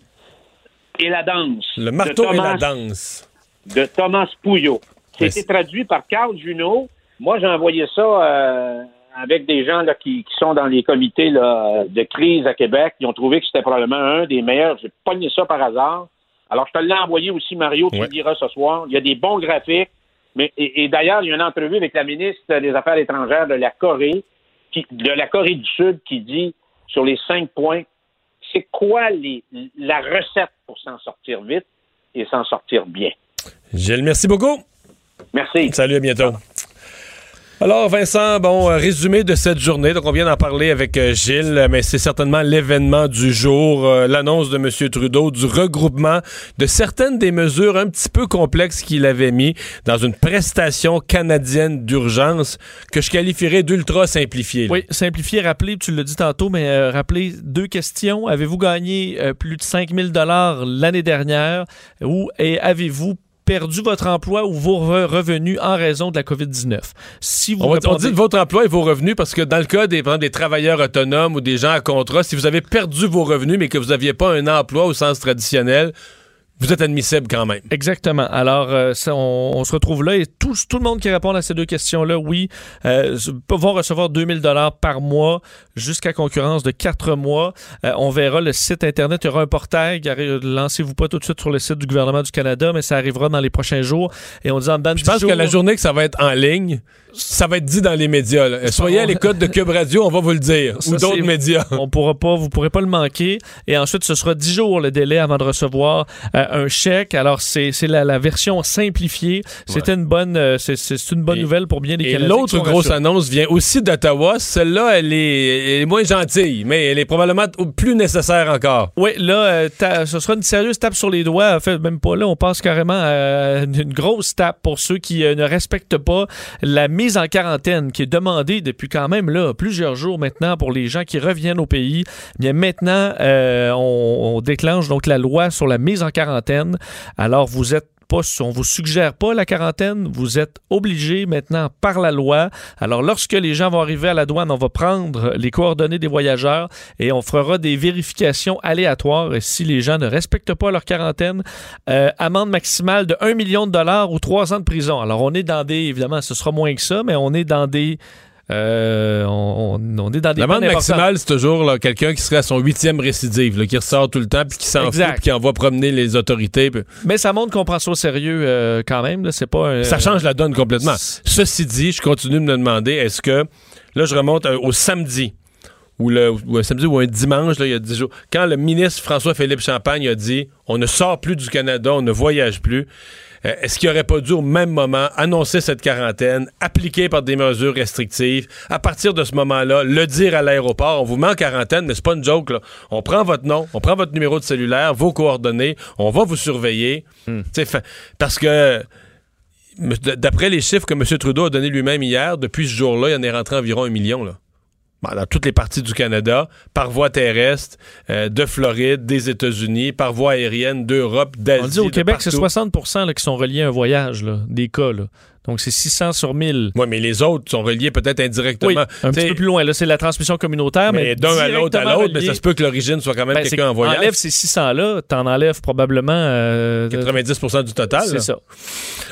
Et la danse. Le marteau et la danse. De Thomas Pouillot. C'était traduit par Carl Junot. Moi, j'ai envoyé ça avec des gens là, qui, sont dans les comités de crise à Québec. Ils ont trouvé que c'était probablement un des meilleurs. J'ai pogné ça par hasard. Alors, je te l'ai envoyé aussi, Mario, tu le diras ce soir. Il y a des bons graphiques. Mais, et, d'ailleurs, il y a une entrevue avec la ministre des Affaires étrangères de la Corée, qui, de la Corée du Sud, qui dit sur les cinq points, c'est quoi les, la recette pour s'en sortir vite et s'en sortir bien? Gilles, merci beaucoup. Merci. Salut, à bientôt. Alors, Vincent, bon, euh, résumé de cette journée. Donc, on vient d'en parler avec euh, Gilles, mais c'est certainement l'événement du jour, euh, l'annonce de M. Trudeau du regroupement de certaines des mesures un petit peu complexes qu'il avait mis dans une prestation canadienne d'urgence que je qualifierais d'ultra simplifiée. Oui, simplifié, rappelez, tu l'as dit tantôt, mais rappelez deux questions. Avez-vous gagné plus de 5000 dollars l'année dernière ou et avez-vous perdu votre emploi ou vos re- revenus en raison de la COVID-19. Si vous On, dit de votre emploi et vos revenus parce que dans le cas des, exemple, des travailleurs autonomes ou des gens à contrat, si vous avez perdu vos revenus mais que vous n'aviez pas un emploi au sens traditionnel, vous êtes admissible quand même. Exactement. Alors, euh, ça, on, on se retrouve là et tout, tout le monde qui répond à ces deux questions-là, oui, euh, vont recevoir 2000 dollars par mois jusqu'à concurrence de quatre mois. Euh, on verra le site Internet. Il y aura un portail. arri- Lancez-vous pas tout de suite sur le site du gouvernement du Canada, mais ça arrivera dans les prochains jours. Et on dit en dedans Je pense 10 que la jours- journée que ça va être en ligne, ça va être dit dans les médias. là. Soyez à l'écoute de Cube Radio, on va vous le dire. Ça, ou d'autres médias. On pourra pas, vous pourrez pas le manquer. Et ensuite, ce sera 10 jours le délai avant de recevoir euh, un chèque. Alors, c'est la, la version simplifiée. C'était une bonne, euh, c'est- une bonne nouvelle pour bien des Et Canadiens. l'autre grosse rassurés. annonce vient aussi d'Ottawa. Celle-là, elle est, elle est moins gentille, mais elle est probablement plus nécessaire encore. Oui, là, euh, ce sera une sérieuse tape sur les doigts. En fait, même pas là, on passe carrément à une grosse tape pour ceux qui euh, ne respectent pas la mise en quarantaine qui est demandée depuis quand même là plusieurs jours maintenant pour les gens qui reviennent au pays. Bien maintenant, euh, on, on déclenche donc la loi sur la mise en quarantaine. Alors vous êtes on vous suggère pas la quarantaine, vous êtes obligé maintenant par la loi. Alors lorsque les gens vont arriver à la douane, on va prendre les coordonnées des voyageurs et on fera des vérifications aléatoires. Si les gens ne respectent pas leur quarantaine, euh, amende maximale de 1 million de dollars ou 3 ans de prison. Alors on est dans des, évidemment, ce sera moins que ça, mais on est dans des euh, on, est dans des L'amende maximale, c'est toujours quelqu'un qui serait à son huitième récidive, là, qui ressort tout le temps, puis qui s'en fout, puis qui envoie promener les autorités. puis- Mais ça montre qu'on prend ça au sérieux euh, quand même. là. C'est pas un- Ça change la donne complètement. Ceci dit, je continue de me demander, est-ce que, là, je remonte euh, au samedi, ou, le, ou un samedi ou un dimanche, là, il y a 10 jours, quand le ministre François-Philippe Champagne a dit on ne sort plus du Canada, on ne voyage plus, euh, est-ce qu'il n'aurait pas dû au même moment annoncer cette quarantaine, appliquée par des mesures restrictives, à partir de ce moment-là, le dire à l'aéroport, on vous met en quarantaine, mais c'est pas une joke, là. On prend votre nom, on prend votre numéro de cellulaire, vos coordonnées, on va vous surveiller. Fa- Parce que D'après les chiffres que M. Trudeau a donnés lui-même hier, depuis ce jour-là, il en est rentré environ un million. Là. Bon, Dans toutes les parties du Canada, par voie terrestre, euh, de Floride, des États-Unis, par voie aérienne, d'Europe, d'Asie. On dit au Québec, c'est partout. 60 là, qui sont reliés à un voyage, là, des cas. là. Donc, c'est 600 sur 1000. Oui, mais les autres sont reliés peut-être indirectement. Oui, un petit peu plus loin. Là, c'est la transmission communautaire. Mais, mais d'un à l'autre à l'autre, mais relié. ça se peut que l'origine soit quand même Ben, quelqu'un en voyage. Enlève ces 600-là, t'en enlèves probablement... euh, 90% du total. C'est ça.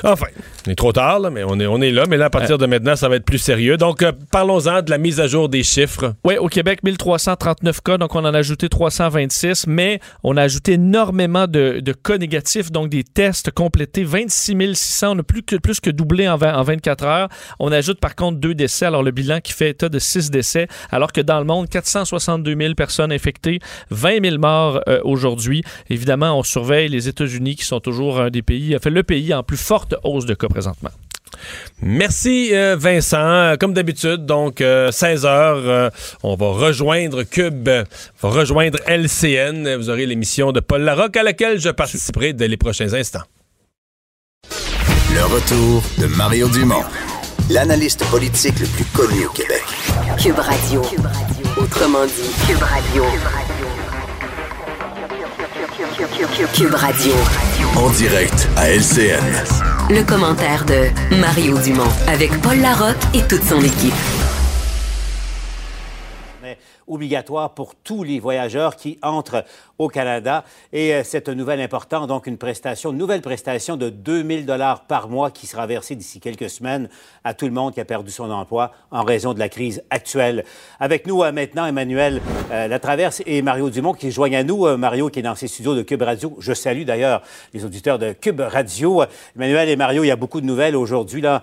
Enfin, on est trop tard, là, mais on est, on est là. Mais là, à partir de maintenant, ça va être plus sérieux. Donc, euh, parlons-en de la mise à jour des chiffres. Oui, au Québec, 1339 cas, donc on en a ajouté 326, mais on a ajouté énormément de, de cas négatifs, donc des tests complétés, 26 600, on a plus que, plus que doublé en, 20 en 24 heures. On ajoute par contre deux décès, alors le bilan qui fait état de 6 décès, alors que dans le monde, 462 000 personnes infectées, 20 000 morts euh, aujourd'hui. Évidemment, on surveille les États-Unis qui sont toujours un des pays, fait le pays en plus forte hausse de cas présentement. Merci euh, Vincent. Euh, Comme d'habitude, donc 16 h on va rejoindre Cube, euh, on va rejoindre LCN. Vous aurez l'émission de Paul Larocque à laquelle je participerai dès les prochains instants. Le retour de Mario Dumont, l'analyste politique le plus connu au Québec. Cube Radio. Autrement dit, Cube Radio. Cube Radio. En direct à LCN. Le commentaire de Mario Dumont avec Paul Larocque et toute son équipe. Obligatoire pour tous les voyageurs qui entrent au Canada. Et euh, c'est une nouvelle importante, donc une prestation, nouvelle prestation de 2000 dollars par mois qui sera versée d'ici quelques semaines à tout le monde qui a perdu son emploi en raison de la crise actuelle. Avec nous euh, maintenant, Emmanuel euh, Latraverse et Mario Dumont qui joignent à nous. Mario qui est dans ses studios de Cube Radio. Je salue d'ailleurs les auditeurs de Cube Radio. Emmanuel et Mario, il y a beaucoup de nouvelles aujourd'hui, là,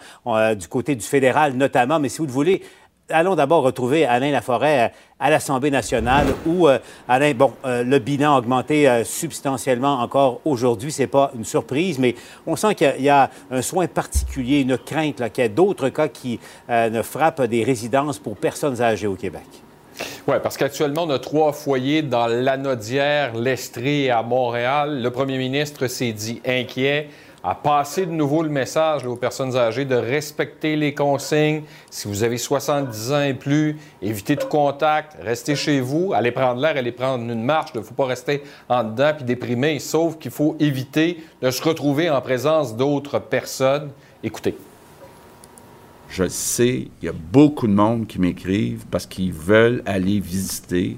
du côté du fédéral notamment, mais si vous le voulez, allons d'abord retrouver Alain Laforêt euh, à l'Assemblée nationale où, euh, Alain, bon, euh, le bilan a augmenté substantiellement encore aujourd'hui. C'est pas une surprise, mais on sent qu'il y a- un soin particulier, une crainte, qu'il y a d'autres cas qui ne frappent des résidences pour personnes âgées au Québec. Oui, parce qu'actuellement, on a trois foyers dans l'Anodière, l'Estrie et à Montréal. Le premier ministre s'est dit inquiet à passer de nouveau le message aux personnes âgées de respecter les consignes. Si vous avez 70 ans et plus, évitez tout contact, restez chez vous, allez prendre l'air, allez prendre une marche. Il ne faut pas rester en dedans puis déprimé, sauf qu'il faut éviter de se retrouver en présence d'autres personnes. Écoutez. Je sais, il y a beaucoup de monde qui m'écrivent parce qu'ils veulent aller visiter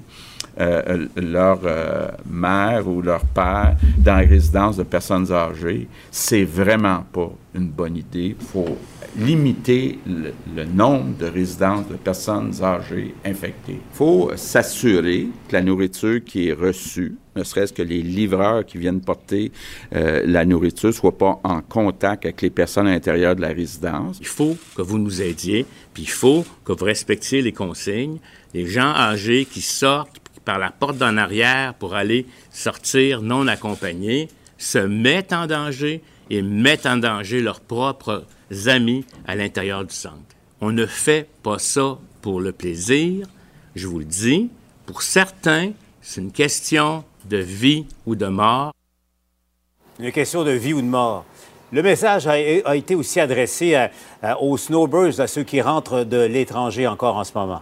euh, leur euh, mère ou leur père dans la résidence de personnes âgées. C'est vraiment pas une bonne idée. Il faut limiter le, le, nombre de résidences de personnes âgées infectées. Il faut s'assurer que la nourriture qui est reçue, ne serait-ce que les livreurs qui viennent porter euh, la nourriture, ne soient pas en contact avec les personnes à l'intérieur de la résidence. Il faut que vous nous aidiez, puis il faut que vous respectiez les consignes. Les gens âgés qui sortent par la porte d'en arrière pour aller sortir non accompagnés se mettent en danger et mettent en danger leurs propres amis à l'intérieur du centre. On ne fait pas ça pour le plaisir, je vous le dis. Pour certains, c'est une question de vie ou de mort. Une question de vie ou de mort. Le message a, été aussi adressé aux snowbirds, à ceux qui rentrent de l'étranger encore en ce moment.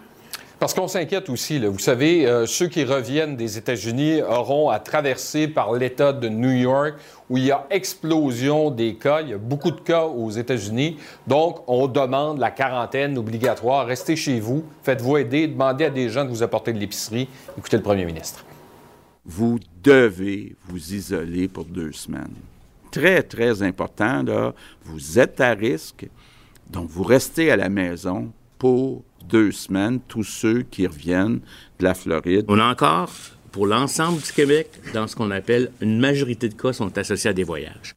Parce qu'on s'inquiète aussi. Vous savez, euh, ceux qui reviennent des États-Unis auront à traverser par l'État de New York où il y a explosion des cas. Il y a beaucoup de cas aux États-Unis. Donc, on demande la quarantaine obligatoire. Restez chez vous, faites-vous aider, demandez à des gens de vous apporter de l'épicerie. Écoutez le premier ministre. Vous devez vous isoler pour deux semaines. Très, très important. Vous êtes à risque. Donc, vous restez à la maison pour deux semaines, tous ceux qui reviennent de la Floride. On a encore, pour l'ensemble du Québec, dans ce qu'on appelle une majorité de cas sont associés à des voyages.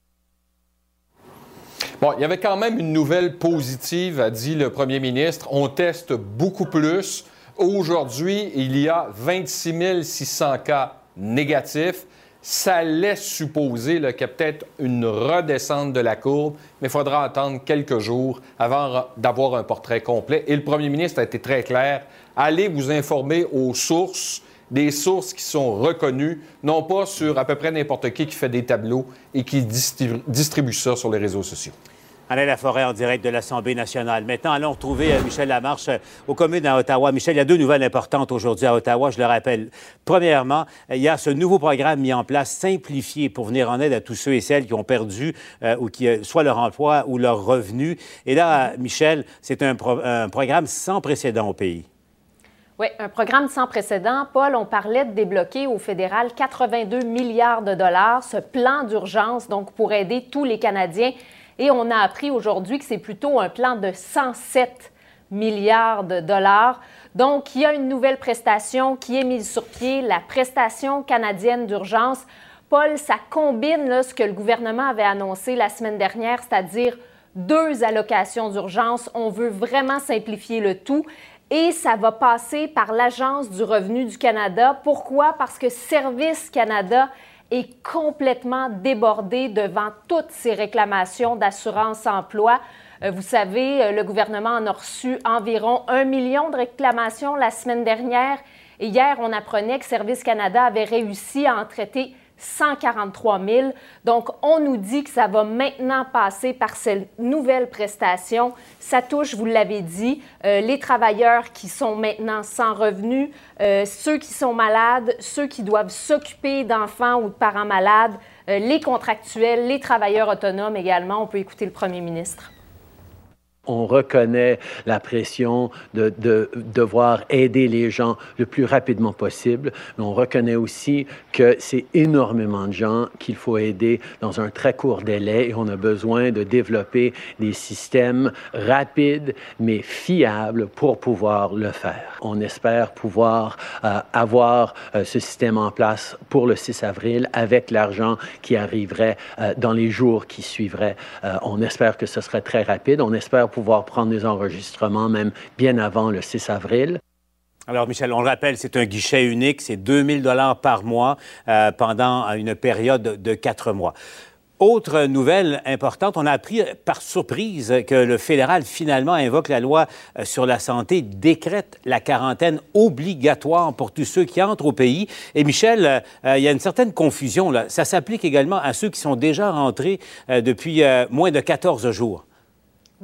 Bon, il y avait quand même une nouvelle positive, a dit le premier ministre. On teste beaucoup plus. Aujourd'hui, il y a 26 600 cas négatifs. Ça laisse supposer qu'il y a peut-être une redescente de la courbe, mais il faudra attendre quelques jours avant d'avoir un portrait complet. Et le premier ministre a été très clair. Allez vous informer aux sources, des sources qui sont reconnues, non pas sur à peu près n'importe qui qui fait des tableaux et qui distribue, ça sur les réseaux sociaux. Alain Laforêt en direct de l'Assemblée nationale. Maintenant, allons retrouver euh, Michel Lamarche euh, aux communes à Ottawa. Michel, il y a deux nouvelles importantes aujourd'hui à Ottawa, je le rappelle. Premièrement, il y a ce nouveau programme mis en place, simplifié, pour venir en aide à tous ceux et celles qui ont perdu euh, soit leur emploi ou leur revenu. Et là, Michel, c'est un, un programme sans précédent au pays. Oui, un programme sans précédent. Paul, on parlait de débloquer au fédéral 82 milliards de dollars, ce plan d'urgence, donc pour aider tous les Canadiens et on a appris aujourd'hui que c'est plutôt un plan de 107 milliards de dollars. Donc, il y a une nouvelle prestation qui est mise sur pied, la prestation canadienne d'urgence. Paul, ça combine ce que le gouvernement avait annoncé la semaine dernière, c'est-à-dire deux allocations d'urgence. On veut vraiment simplifier le tout. Et ça va passer par l'Agence du revenu du Canada. Pourquoi? Parce que Service Canada est complètement débordé devant toutes ces réclamations d'assurance-emploi. Euh, vous savez, le gouvernement en a reçu environ un million de réclamations la semaine dernière. Et hier, on apprenait que Service Canada avait réussi à en traiter 143 000. Donc, on nous dit que ça va maintenant passer par cette nouvelle prestation. Ça touche, vous l'avez dit, euh, les travailleurs qui sont maintenant sans revenus, euh, ceux qui sont malades, ceux qui doivent s'occuper d'enfants ou de parents malades, euh, les contractuels, les travailleurs autonomes également. On peut écouter le premier ministre. On reconnaît la pression de, de, devoir aider les gens le plus rapidement possible, on reconnaît aussi que c'est énormément de gens qu'il faut aider dans un très court délai et on a besoin de développer des systèmes rapides mais fiables pour pouvoir le faire. On espère pouvoir euh, avoir euh, ce système en place pour le 6 avril avec l'argent qui arriverait euh, dans les jours qui suivraient. on espère que ce serait très rapide. On espère pouvoir prendre des enregistrements même bien avant le 6 avril. Alors, Michel, on le rappelle, c'est un guichet unique, c'est 2000 dollars par mois euh, pendant une période de quatre mois. Autre nouvelle importante, on a appris par surprise que le fédéral finalement invoque la loi euh, sur la santé, décrète la quarantaine obligatoire pour tous ceux qui entrent au pays. Et Michel, euh, euh, il y a une certaine confusion là. Ça s'applique également à ceux qui sont déjà rentrés depuis moins de 14 jours.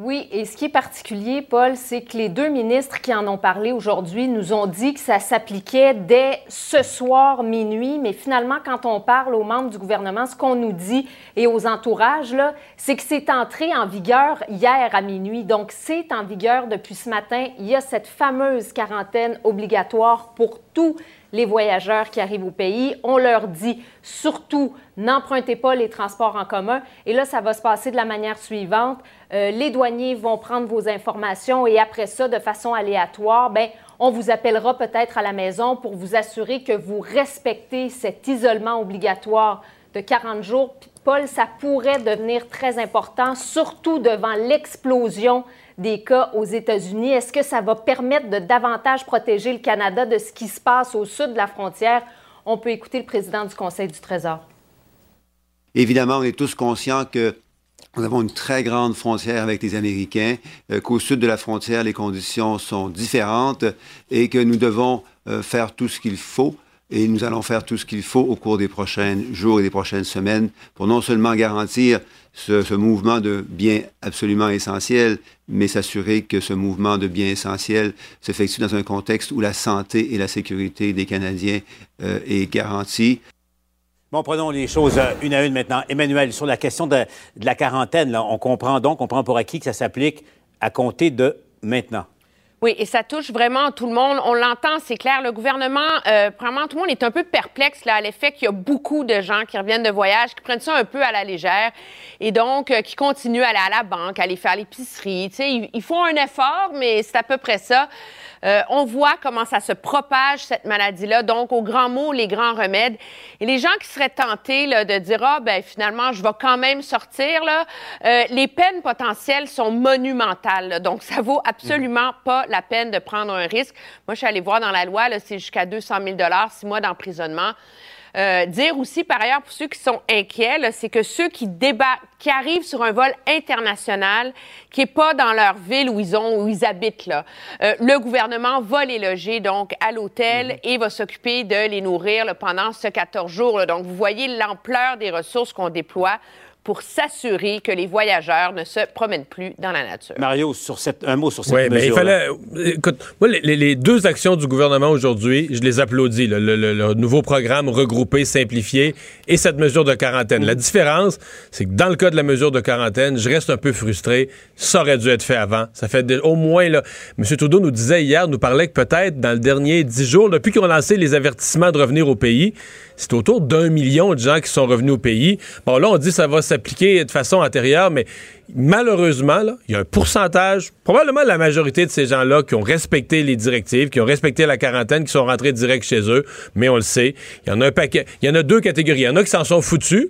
Oui, et ce qui est particulier, Paul, c'est que les deux ministres qui en ont parlé aujourd'hui nous ont dit que ça s'appliquait dès ce soir minuit, mais finalement, quand on parle aux membres du gouvernement, ce qu'on nous dit et aux entourages, là, c'est que c'est entré en vigueur hier à minuit. Donc, c'est en vigueur depuis ce matin. Il y a cette fameuse quarantaine obligatoire pour tous les voyageurs qui arrivent au pays. On leur dit surtout, n'empruntez pas les transports en commun. Et là, ça va se passer de la manière suivante. Euh, les douaniers vont prendre vos informations et après ça, de façon aléatoire, ben, on vous appellera peut-être à la maison pour vous assurer que vous respectez cet isolement obligatoire de 40 jours. Paul, ça pourrait devenir très important, surtout devant l'explosion des cas aux États-Unis. Est-ce que ça va permettre de davantage protéger le Canada de ce qui se passe au sud de la frontière? On peut écouter le président du Conseil du Trésor. Évidemment, on est tous conscients que nous avons une très grande frontière avec les Américains, euh, qu'au sud de la frontière, les conditions sont différentes et que nous devons euh, faire tout ce qu'il faut et nous allons faire tout ce qu'il faut au cours des prochains jours et des prochaines semaines pour non seulement garantir ce, mouvement de biens absolument essentiels, mais s'assurer que ce mouvement de biens essentiels s'effectue dans un contexte où la santé et la sécurité des Canadiens euh, est garantie. Bon, prenons les choses euh, une à une maintenant. Emmanuel, sur la question de, la quarantaine, on comprend donc, on prend pour acquis que ça s'applique à compter de maintenant. Oui, et ça touche vraiment tout le monde. On l'entend, c'est clair. Le gouvernement, euh, vraiment, tout le monde est un peu perplexe là, à l'effet qu'il y a beaucoup de gens qui reviennent de voyage, qui prennent ça un peu à la légère et donc euh, qui continuent à aller à la banque, à aller faire l'épicerie. Tu sais, ils, ils font un effort, mais c'est à peu près ça. Euh, on voit comment ça se propage, cette maladie-là. Donc, au grand mot, les grands remèdes. Et les gens qui seraient tentés là, de dire, ah, ben finalement, je vais quand même sortir, là, euh, les peines potentielles sont monumentales. Donc, ça vaut absolument pas la peine de prendre un risque. Moi, je suis allée voir dans la loi, c'est jusqu'à 200 000 six mois d'emprisonnement. Euh, dire aussi, par ailleurs, pour ceux qui sont inquiets, c'est que ceux qui débattent, qui arrivent sur un vol international, qui n'est pas dans leur ville où ils ont, où ils habitent, là, euh, le gouvernement va les loger donc à l'hôtel mhm. et va s'occuper de les nourrir pendant ce 14 jours. Donc, vous voyez l'ampleur des ressources qu'on déploie pour s'assurer que les voyageurs ne se promènent plus dans la nature. Mario, sur cette, un mot sur cette oui, mesure. mais il fallait. Écoute, moi, les, deux actions du gouvernement aujourd'hui, je les applaudis. Le, nouveau programme regroupé, simplifié et cette mesure de quarantaine. La différence, c'est que dans le cas de la mesure de quarantaine, je reste un peu frustré. Ça aurait dû être fait avant. Ça fait au moins, là. M. Trudeau nous disait hier, nous parlait que peut-être dans le dernier dix jours, depuis qu'on a lancé les avertissements de revenir au pays, c'est autour d'un million de gens qui sont revenus au pays. Bon, là, on dit que ça va s'appliquer de façon antérieure, mais malheureusement, il y a un pourcentage, probablement la majorité de ces gens-là qui ont respecté les directives, qui ont respecté la quarantaine, qui sont rentrés direct chez eux, mais on le sait, il y en a un paquet, il y en a deux catégories. Il y en a qui s'en sont foutus,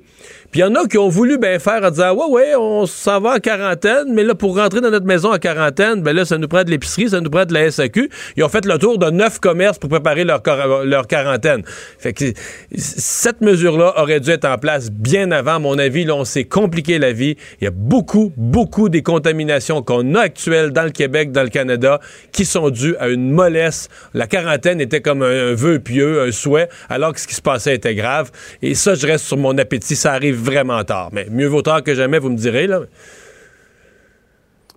puis il y en a qui ont voulu bien faire en disant Ouais, ouais, on s'en va en quarantaine, mais là, pour rentrer dans notre maison en quarantaine, ben là, ça nous prend de l'épicerie, ça nous prend de la SAQ. Ils ont fait le tour de neuf commerces pour préparer leur, leur quarantaine. Fait que cette mesure-là aurait dû être en place bien avant. À mon avis, là, on s'est compliqué la vie. Il y a beaucoup, beaucoup des contaminations qu'on a actuelles dans le Québec, dans le Canada, qui sont dues à une mollesse. La quarantaine était comme un, un vœu pieux, un souhait, alors que ce qui se passait était grave. Et ça, je reste sur mon appétit. Ça arrive vraiment tard. Mais mieux vaut tard que jamais, vous me direz. Là.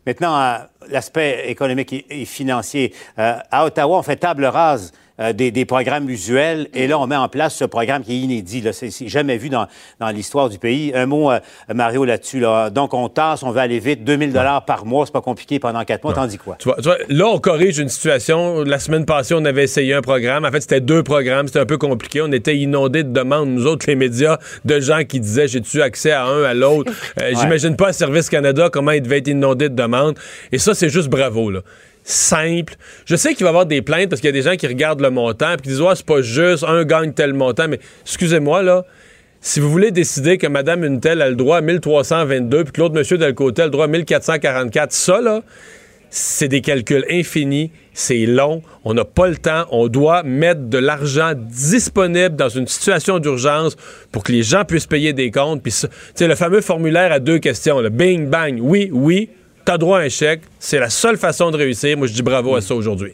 Maintenant, l'aspect économique et financier. Euh, à Ottawa, on fait table rase euh, des, programmes usuels. Et là, on met en place ce programme qui est inédit. Là. C'est, jamais vu dans, l'histoire du pays. Un mot, euh, Mario, là-dessus. Là. Donc, on tasse, on veut aller vite. 2000 dollars par mois, c'est pas compliqué pendant quatre mois. T'en dis quoi? Tu vois, là, on corrige une situation. La semaine passée, on avait essayé un programme. En fait, c'était deux programmes. C'était un peu compliqué. On était inondés de demandes, nous autres, les médias, de gens qui disaient j'ai-tu accès à un, à l'autre? Euh, j'imagine pas à Service Canada comment il devait être inondé de demandes. Et ça, c'est juste bravo. Là simple. Je sais qu'il va y avoir des plaintes parce qu'il y a des gens qui regardent le montant et qui disent Ouais, c'est pas juste, un gagne tel montant, mais excusez-moi, là. Si vous voulez décider que Madame une telle a le droit à 1322 puis que l'autre monsieur de côté a le droit à 1444, ça, là, c'est des calculs infinis, c'est long, on n'a pas le temps, on doit mettre de l'argent disponible dans une situation d'urgence pour que les gens puissent payer des comptes. Puis, tu sais, le fameux formulaire à deux questions, le bing, bang, oui, oui, t'as droit à un chèque, c'est la seule façon de réussir. Moi, je dis bravo à ça aujourd'hui.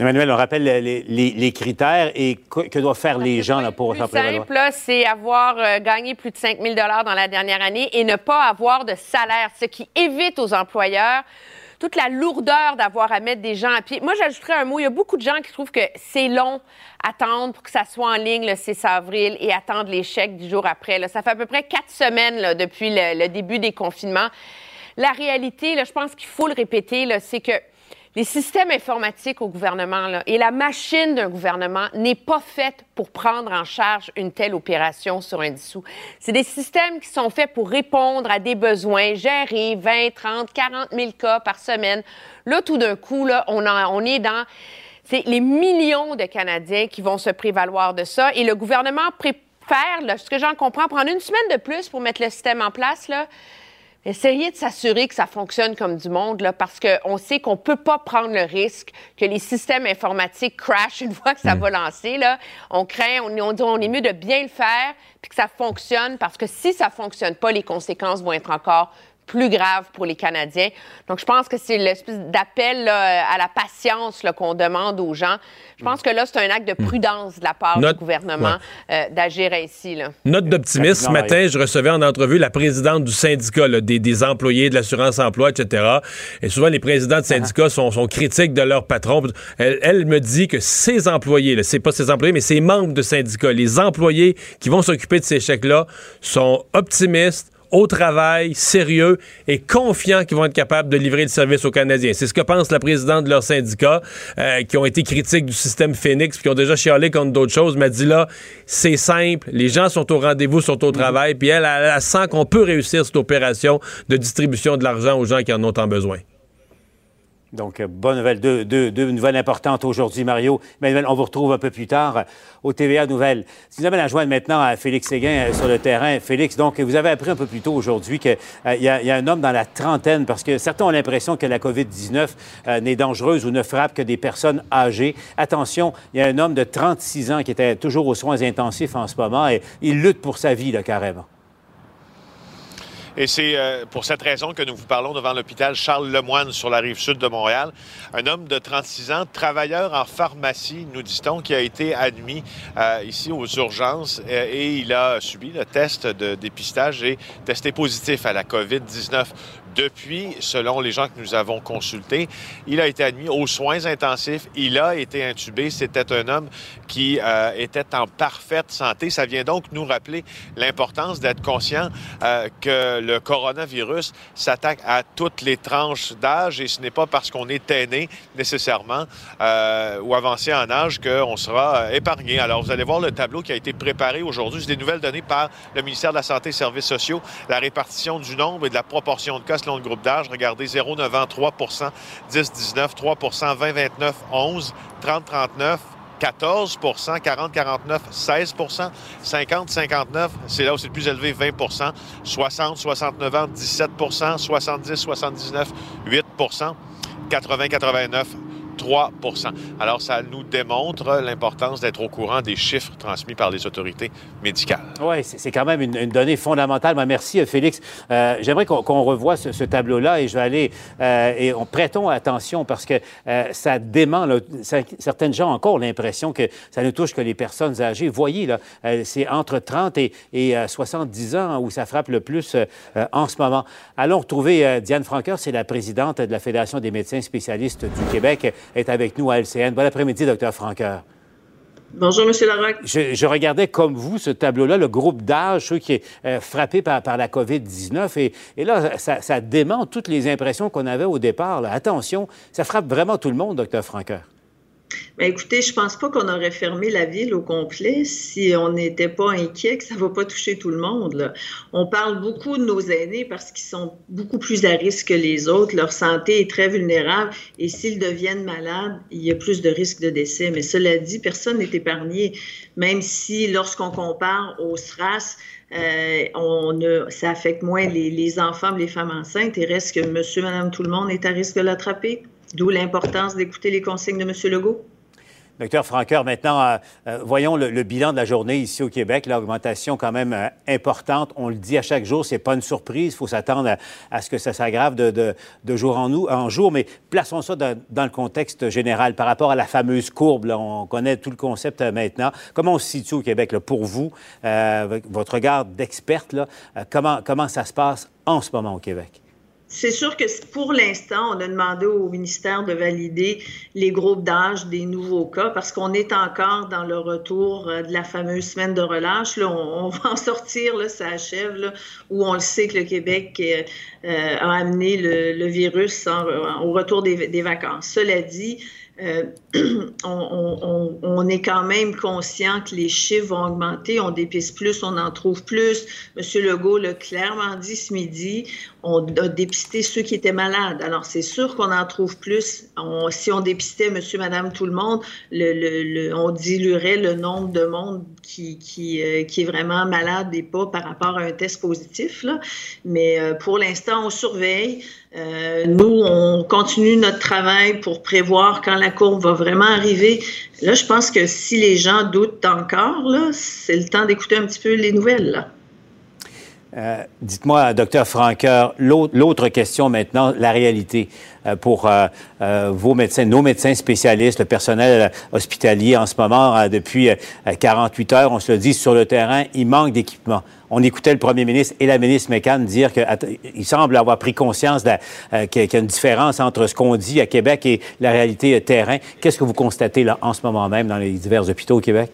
Emmanuel, on rappelle les, les- les critères et que, que doivent faire les gens là, pour s'en prévaloir. simple, là, c'est avoir euh, gagné plus de 5 000 dans la dernière année et ne pas avoir de salaire, ce qui évite aux employeurs toute la lourdeur d'avoir à mettre des gens à pied. Moi, j'ajouterais un mot. Il y a beaucoup de gens qui trouvent que c'est long attendre pour que ça soit en ligne le 6 avril et attendre les chèques du jour après. là. Ça fait à peu près quatre semaines là, depuis le, le début des confinements. La réalité, je pense qu'il faut le répéter, c'est que les systèmes informatiques au gouvernement et la machine d'un gouvernement n'est pas faite pour prendre en charge une telle opération sur un dissous. C'est des systèmes qui sont faits pour répondre à des besoins, gérer 20, 30, 40 000 cas par semaine. Là, tout d'un coup, on, est dans c'est les millions de Canadiens qui vont se prévaloir de ça. Et le gouvernement préfère, ce que j'en comprends, prendre une semaine de plus pour mettre le système en place. Essayez de s'assurer que ça fonctionne comme du monde, là, parce qu'on sait qu'on ne peut pas prendre le risque que les systèmes informatiques crashent une fois que ça va lancer. Là. On craint, on, on dit on est mieux de bien le faire, puis que ça fonctionne, parce que si ça ne fonctionne pas, les conséquences vont être encore plus graves pour les Canadiens. Donc, je pense que c'est l'espèce d'appel là, à la patience là, qu'on demande aux gens. Je pense que là, c'est un acte de prudence de la part Notre- du gouvernement euh, d'agir ainsi. Là. Note d'optimisme. Ce matin, je recevais en entrevue la présidente du syndicat, là, des, des employés de l'assurance-emploi, etc. Et souvent, les présidents de syndicats sont, sont critiques de leur patron. Elle, elle me dit que ses employés, là, c'est pas ses employés, mais ses membres de syndicats, les employés qui vont s'occuper de ces chèques-là, sont optimistes au travail, sérieux et confiants qu'ils vont être capables de livrer le service aux Canadiens. C'est ce que pense la présidente de leur syndicat, euh, qui ont été critiques du système Phoenix, puis qui ont déjà chialé contre d'autres choses, m'a dit là, c'est simple, les gens sont au rendez-vous, sont au travail, puis elle, elle, elle sent qu'on peut réussir cette opération de distribution de l'argent aux gens qui en ont tant besoin. Donc, euh, bonne nouvelle. Deux, deux- deux nouvelles importantes aujourd'hui, Mario. On vous retrouve un peu plus tard euh, au TVA Nouvelles. Si vous avez la joindre maintenant à Félix Séguin euh, sur le terrain. Félix, donc, vous avez appris un peu plus tôt aujourd'hui qu'il y, a- il y a un homme dans la trentaine, parce que certains ont l'impression que la COVID-19 euh, n'est dangereuse ou ne frappe que des personnes âgées. Attention, il y a un homme de 36 ans qui était toujours aux soins intensifs en ce moment et il lutte pour sa vie, là, carrément. Et c'est euh, pour cette raison que nous vous parlons devant l'hôpital Charles Lemoine sur la rive sud de Montréal. Un homme de 36 ans, travailleur en pharmacie, nous dit-on, qui a été admis euh, ici aux urgences euh, et il a subi le test de dépistage et testé positif à la COVID-19. Depuis, selon les gens que nous avons consultés, il a été admis aux soins intensifs. Il a été intubé. C'était un homme qui euh, était en parfaite santé. Ça vient donc nous rappeler l'importance d'être conscient euh, que le coronavirus s'attaque à toutes les tranches d'âge et ce n'est pas parce qu'on est aîné nécessairement euh, ou avancé en âge qu'on sera euh, épargné. Alors, vous allez voir le tableau qui a été préparé aujourd'hui. C'est des nouvelles données par le ministère de la Santé et Services sociaux. La répartition du nombre et de la proportion de cas selon le groupe d'âge. Regardez, 0-9 ans, 3 10-19, 3 20-29, 11, 30-39, 14 40-49, 16 50-59, c'est là où c'est le plus élevé, 20 60-69 ans, 17 70-79, 8 80-89, 3 Alors, ça nous démontre l'importance d'être au courant des chiffres transmis par les autorités médicales. Oui, c'est quand même une, donnée fondamentale. Ben, merci, euh, Félix. Euh, J'aimerais qu'on revoie ce, tableau-là et je vais aller euh, et on prêtons attention parce que ça dément. certaines gens encore l'impression que ça ne touche que les personnes âgées. Voyez, c'est entre 30 et, et, euh, 70 ans où ça frappe le plus en ce moment. Allons retrouver Diane Franqueur, c'est la présidente de la Fédération des médecins spécialistes du Québec, est avec nous à LCN. Bon après-midi, docteur Franqueur. Bonjour, M. Larocque. Je, je regardais comme vous ce tableau-là, le groupe d'âge, ceux qui est euh, frappé par, par la COVID-19. Et, et là, ça, ça dément toutes les impressions qu'on avait au départ. là. Attention, ça frappe vraiment tout le monde, docteur Franqueur. Ben écoutez, je pense pas qu'on aurait fermé la ville au complet si on n'était pas inquiet que ça va pas toucher tout le monde. On parle beaucoup de nos aînés parce qu'ils sont beaucoup plus à risque que les autres. Leur santé est très vulnérable et s'ils deviennent malades, il y a plus de risques de décès. Mais cela dit, personne n'est épargné, même si lorsqu'on compare au SRAS, euh, on ça affecte moins les, les enfants, les femmes enceintes. Il reste que monsieur, madame, tout le monde est à risque de l'attraper. D'où l'importance d'écouter les consignes de M. Legault. Docteur Franqueur, maintenant, euh, euh, voyons le, bilan de la journée ici au Québec. L'augmentation quand même euh, importante. On le dit à chaque jour, c'est pas une surprise. Il faut s'attendre à, ce que ça s'aggrave de, jour en, en, jour. Mais plaçons ça dans, le contexte général par rapport à la fameuse courbe. on connaît tout le concept maintenant. Comment on se situe au Québec pour vous, votre regard d'experte? comment, comment ça se passe en ce moment au Québec? C'est sûr que pour l'instant, on a demandé au ministère de valider les groupes d'âge des nouveaux cas parce qu'on est encore dans le retour euh, de la fameuse semaine de relâche. Là, on, va en sortir, là, ça achève, là, où on le sait que le Québec euh, euh, a amené le, virus au retour des, des vacances. Cela dit, euh, on, est quand même conscient que les chiffres vont augmenter. On dépiste plus, on en trouve plus. Monsieur Legault l'a clairement dit ce midi. On a dépisté ceux qui étaient malades. Alors, c'est sûr qu'on en trouve plus. si on dépistait monsieur, madame, tout le monde, on diluerait le nombre de monde qui, qui, euh, qui, est vraiment malade et pas par rapport à un test positif. Là. Mais euh, pour l'instant, on surveille. Euh, nous, on continue notre travail pour prévoir quand la courbe va vraiment arriver. Là, je pense que si les gens doutent encore, c'est le temps d'écouter un petit peu les nouvelles. Euh, dites-moi, docteur Franqueur, l'autre question maintenant, la réalité euh, pour euh, vos médecins, nos médecins spécialistes, le personnel hospitalier en ce moment, depuis 48 heures, on se le dit, sur le terrain, il manque d'équipement. On écoutait le premier ministre et la ministre McCann dire qu'il semble avoir pris conscience qu'il y a une différence entre ce qu'on dit à Québec et la réalité terrain. Qu'est-ce que vous constatez en ce moment même dans les divers hôpitaux au Québec?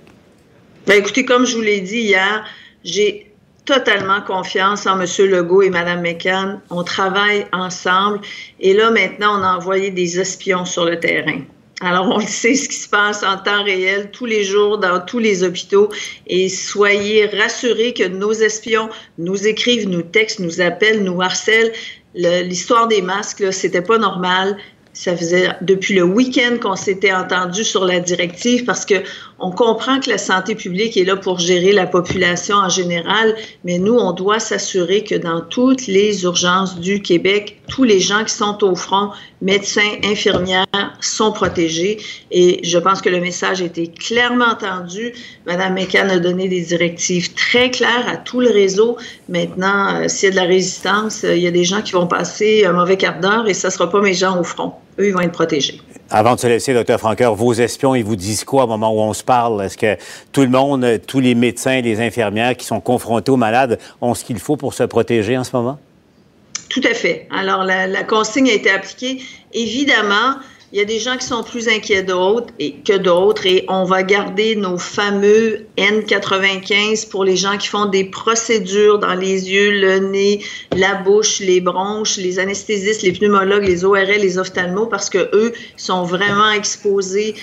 Bien, écoutez, comme je vous l'ai dit hier, j'ai totalement confiance en M. Legault et Mme McCann. On travaille ensemble. Et là, maintenant, on a envoyé des espions sur le terrain. Alors, on le sait ce qui se passe en temps réel tous les jours dans tous les hôpitaux. Et soyez rassurés que nos espions nous écrivent, nous textent, nous appellent, nous harcèlent. L'histoire des masques, c'était pas normal. Ça faisait depuis le week-end qu'on s'était entendu sur la directive parce que on comprend que la santé publique est là pour gérer la population en général, mais nous, on doit s'assurer que dans toutes les urgences du Québec, tous les gens qui sont au front, médecins, infirmières, sont protégés. Et je pense que le message a été clairement entendu. Madame McCann a donné des directives très claires à tout le réseau. Maintenant, euh, s'il y a de la résistance, euh, il y a des gens qui vont passer un mauvais quart d'heure et ce ne sera pas mes gens au front. Eux, ils vont être protégés. Avant de se laisser, docteur Franqueur, vos espions, ils vous disent quoi au moment où on se parle? Est-ce que tout le monde, tous les médecins, les infirmières qui sont confrontés aux malades ont ce qu'il faut pour se protéger en ce moment? Tout à fait. Alors, la, la consigne a été appliquée. Évidemment, il y a des gens qui sont plus inquiets d'autres et que d'autres et on va garder nos fameux N95 pour les gens qui font des procédures dans les yeux, le nez, la bouche, les bronches, les anesthésistes, les pneumologues, les ORL, les ophtalmos parce que eux sont vraiment exposés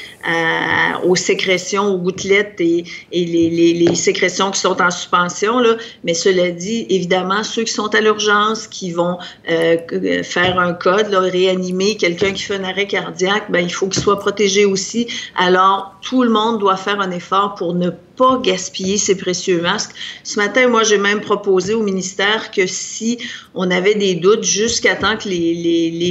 aux sécrétions, aux gouttelettes et, et les, les, les, sécrétions qui sont en suspension là. Mais cela dit, évidemment, ceux qui sont à l'urgence, qui vont euh, faire un code, là, réanimer quelqu'un qui fait un arrêt cardiaque ben, il faut qu'il soit protégé aussi. Alors, tout le monde doit faire un effort pour ne pas gaspiller ces précieux masques. Ce matin, moi, j'ai même proposé au ministère que si on avait des doutes jusqu'à temps que les,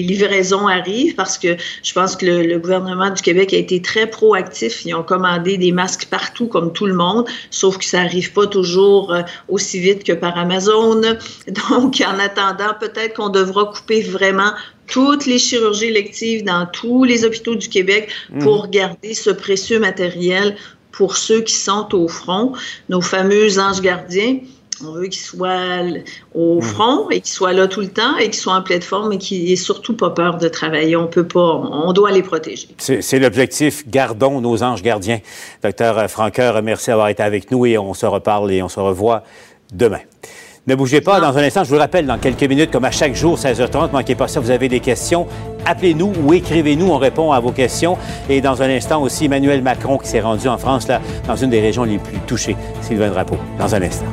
livraisons arrivent, parce que je pense que le, gouvernement du Québec a été très proactif. Ils ont commandé des masques partout, comme tout le monde, sauf que ça n'arrive pas toujours euh, aussi vite que par Amazon. Donc, en attendant, peut-être qu'on devra couper vraiment toutes les chirurgies électives dans tous les hôpitaux du Québec pour mmh. garder ce précieux matériel pour ceux qui sont au front, nos fameux anges gardiens. On veut qu'ils soient au mmh. front et qu'ils soient là tout le temps et qu'ils soient en pleine forme et qu'ils n'aient surtout pas peur de travailler. On peut pas, on doit les protéger. C'est l'objectif. Gardons nos anges gardiens. Docteur Franqueur, merci d'avoir été avec nous et on se reparle et on se revoit demain. Ne bougez pas. Dans un instant, je vous rappelle, dans quelques minutes, comme à chaque jour, 16h30, manquez pas ça, vous avez des questions appelez-nous ou écrivez-nous, on répond à vos questions. Et dans un instant aussi, Emmanuel Macron qui s'est rendu en France, là, dans une des régions les plus touchées. Sylvain Drapeau, dans un instant.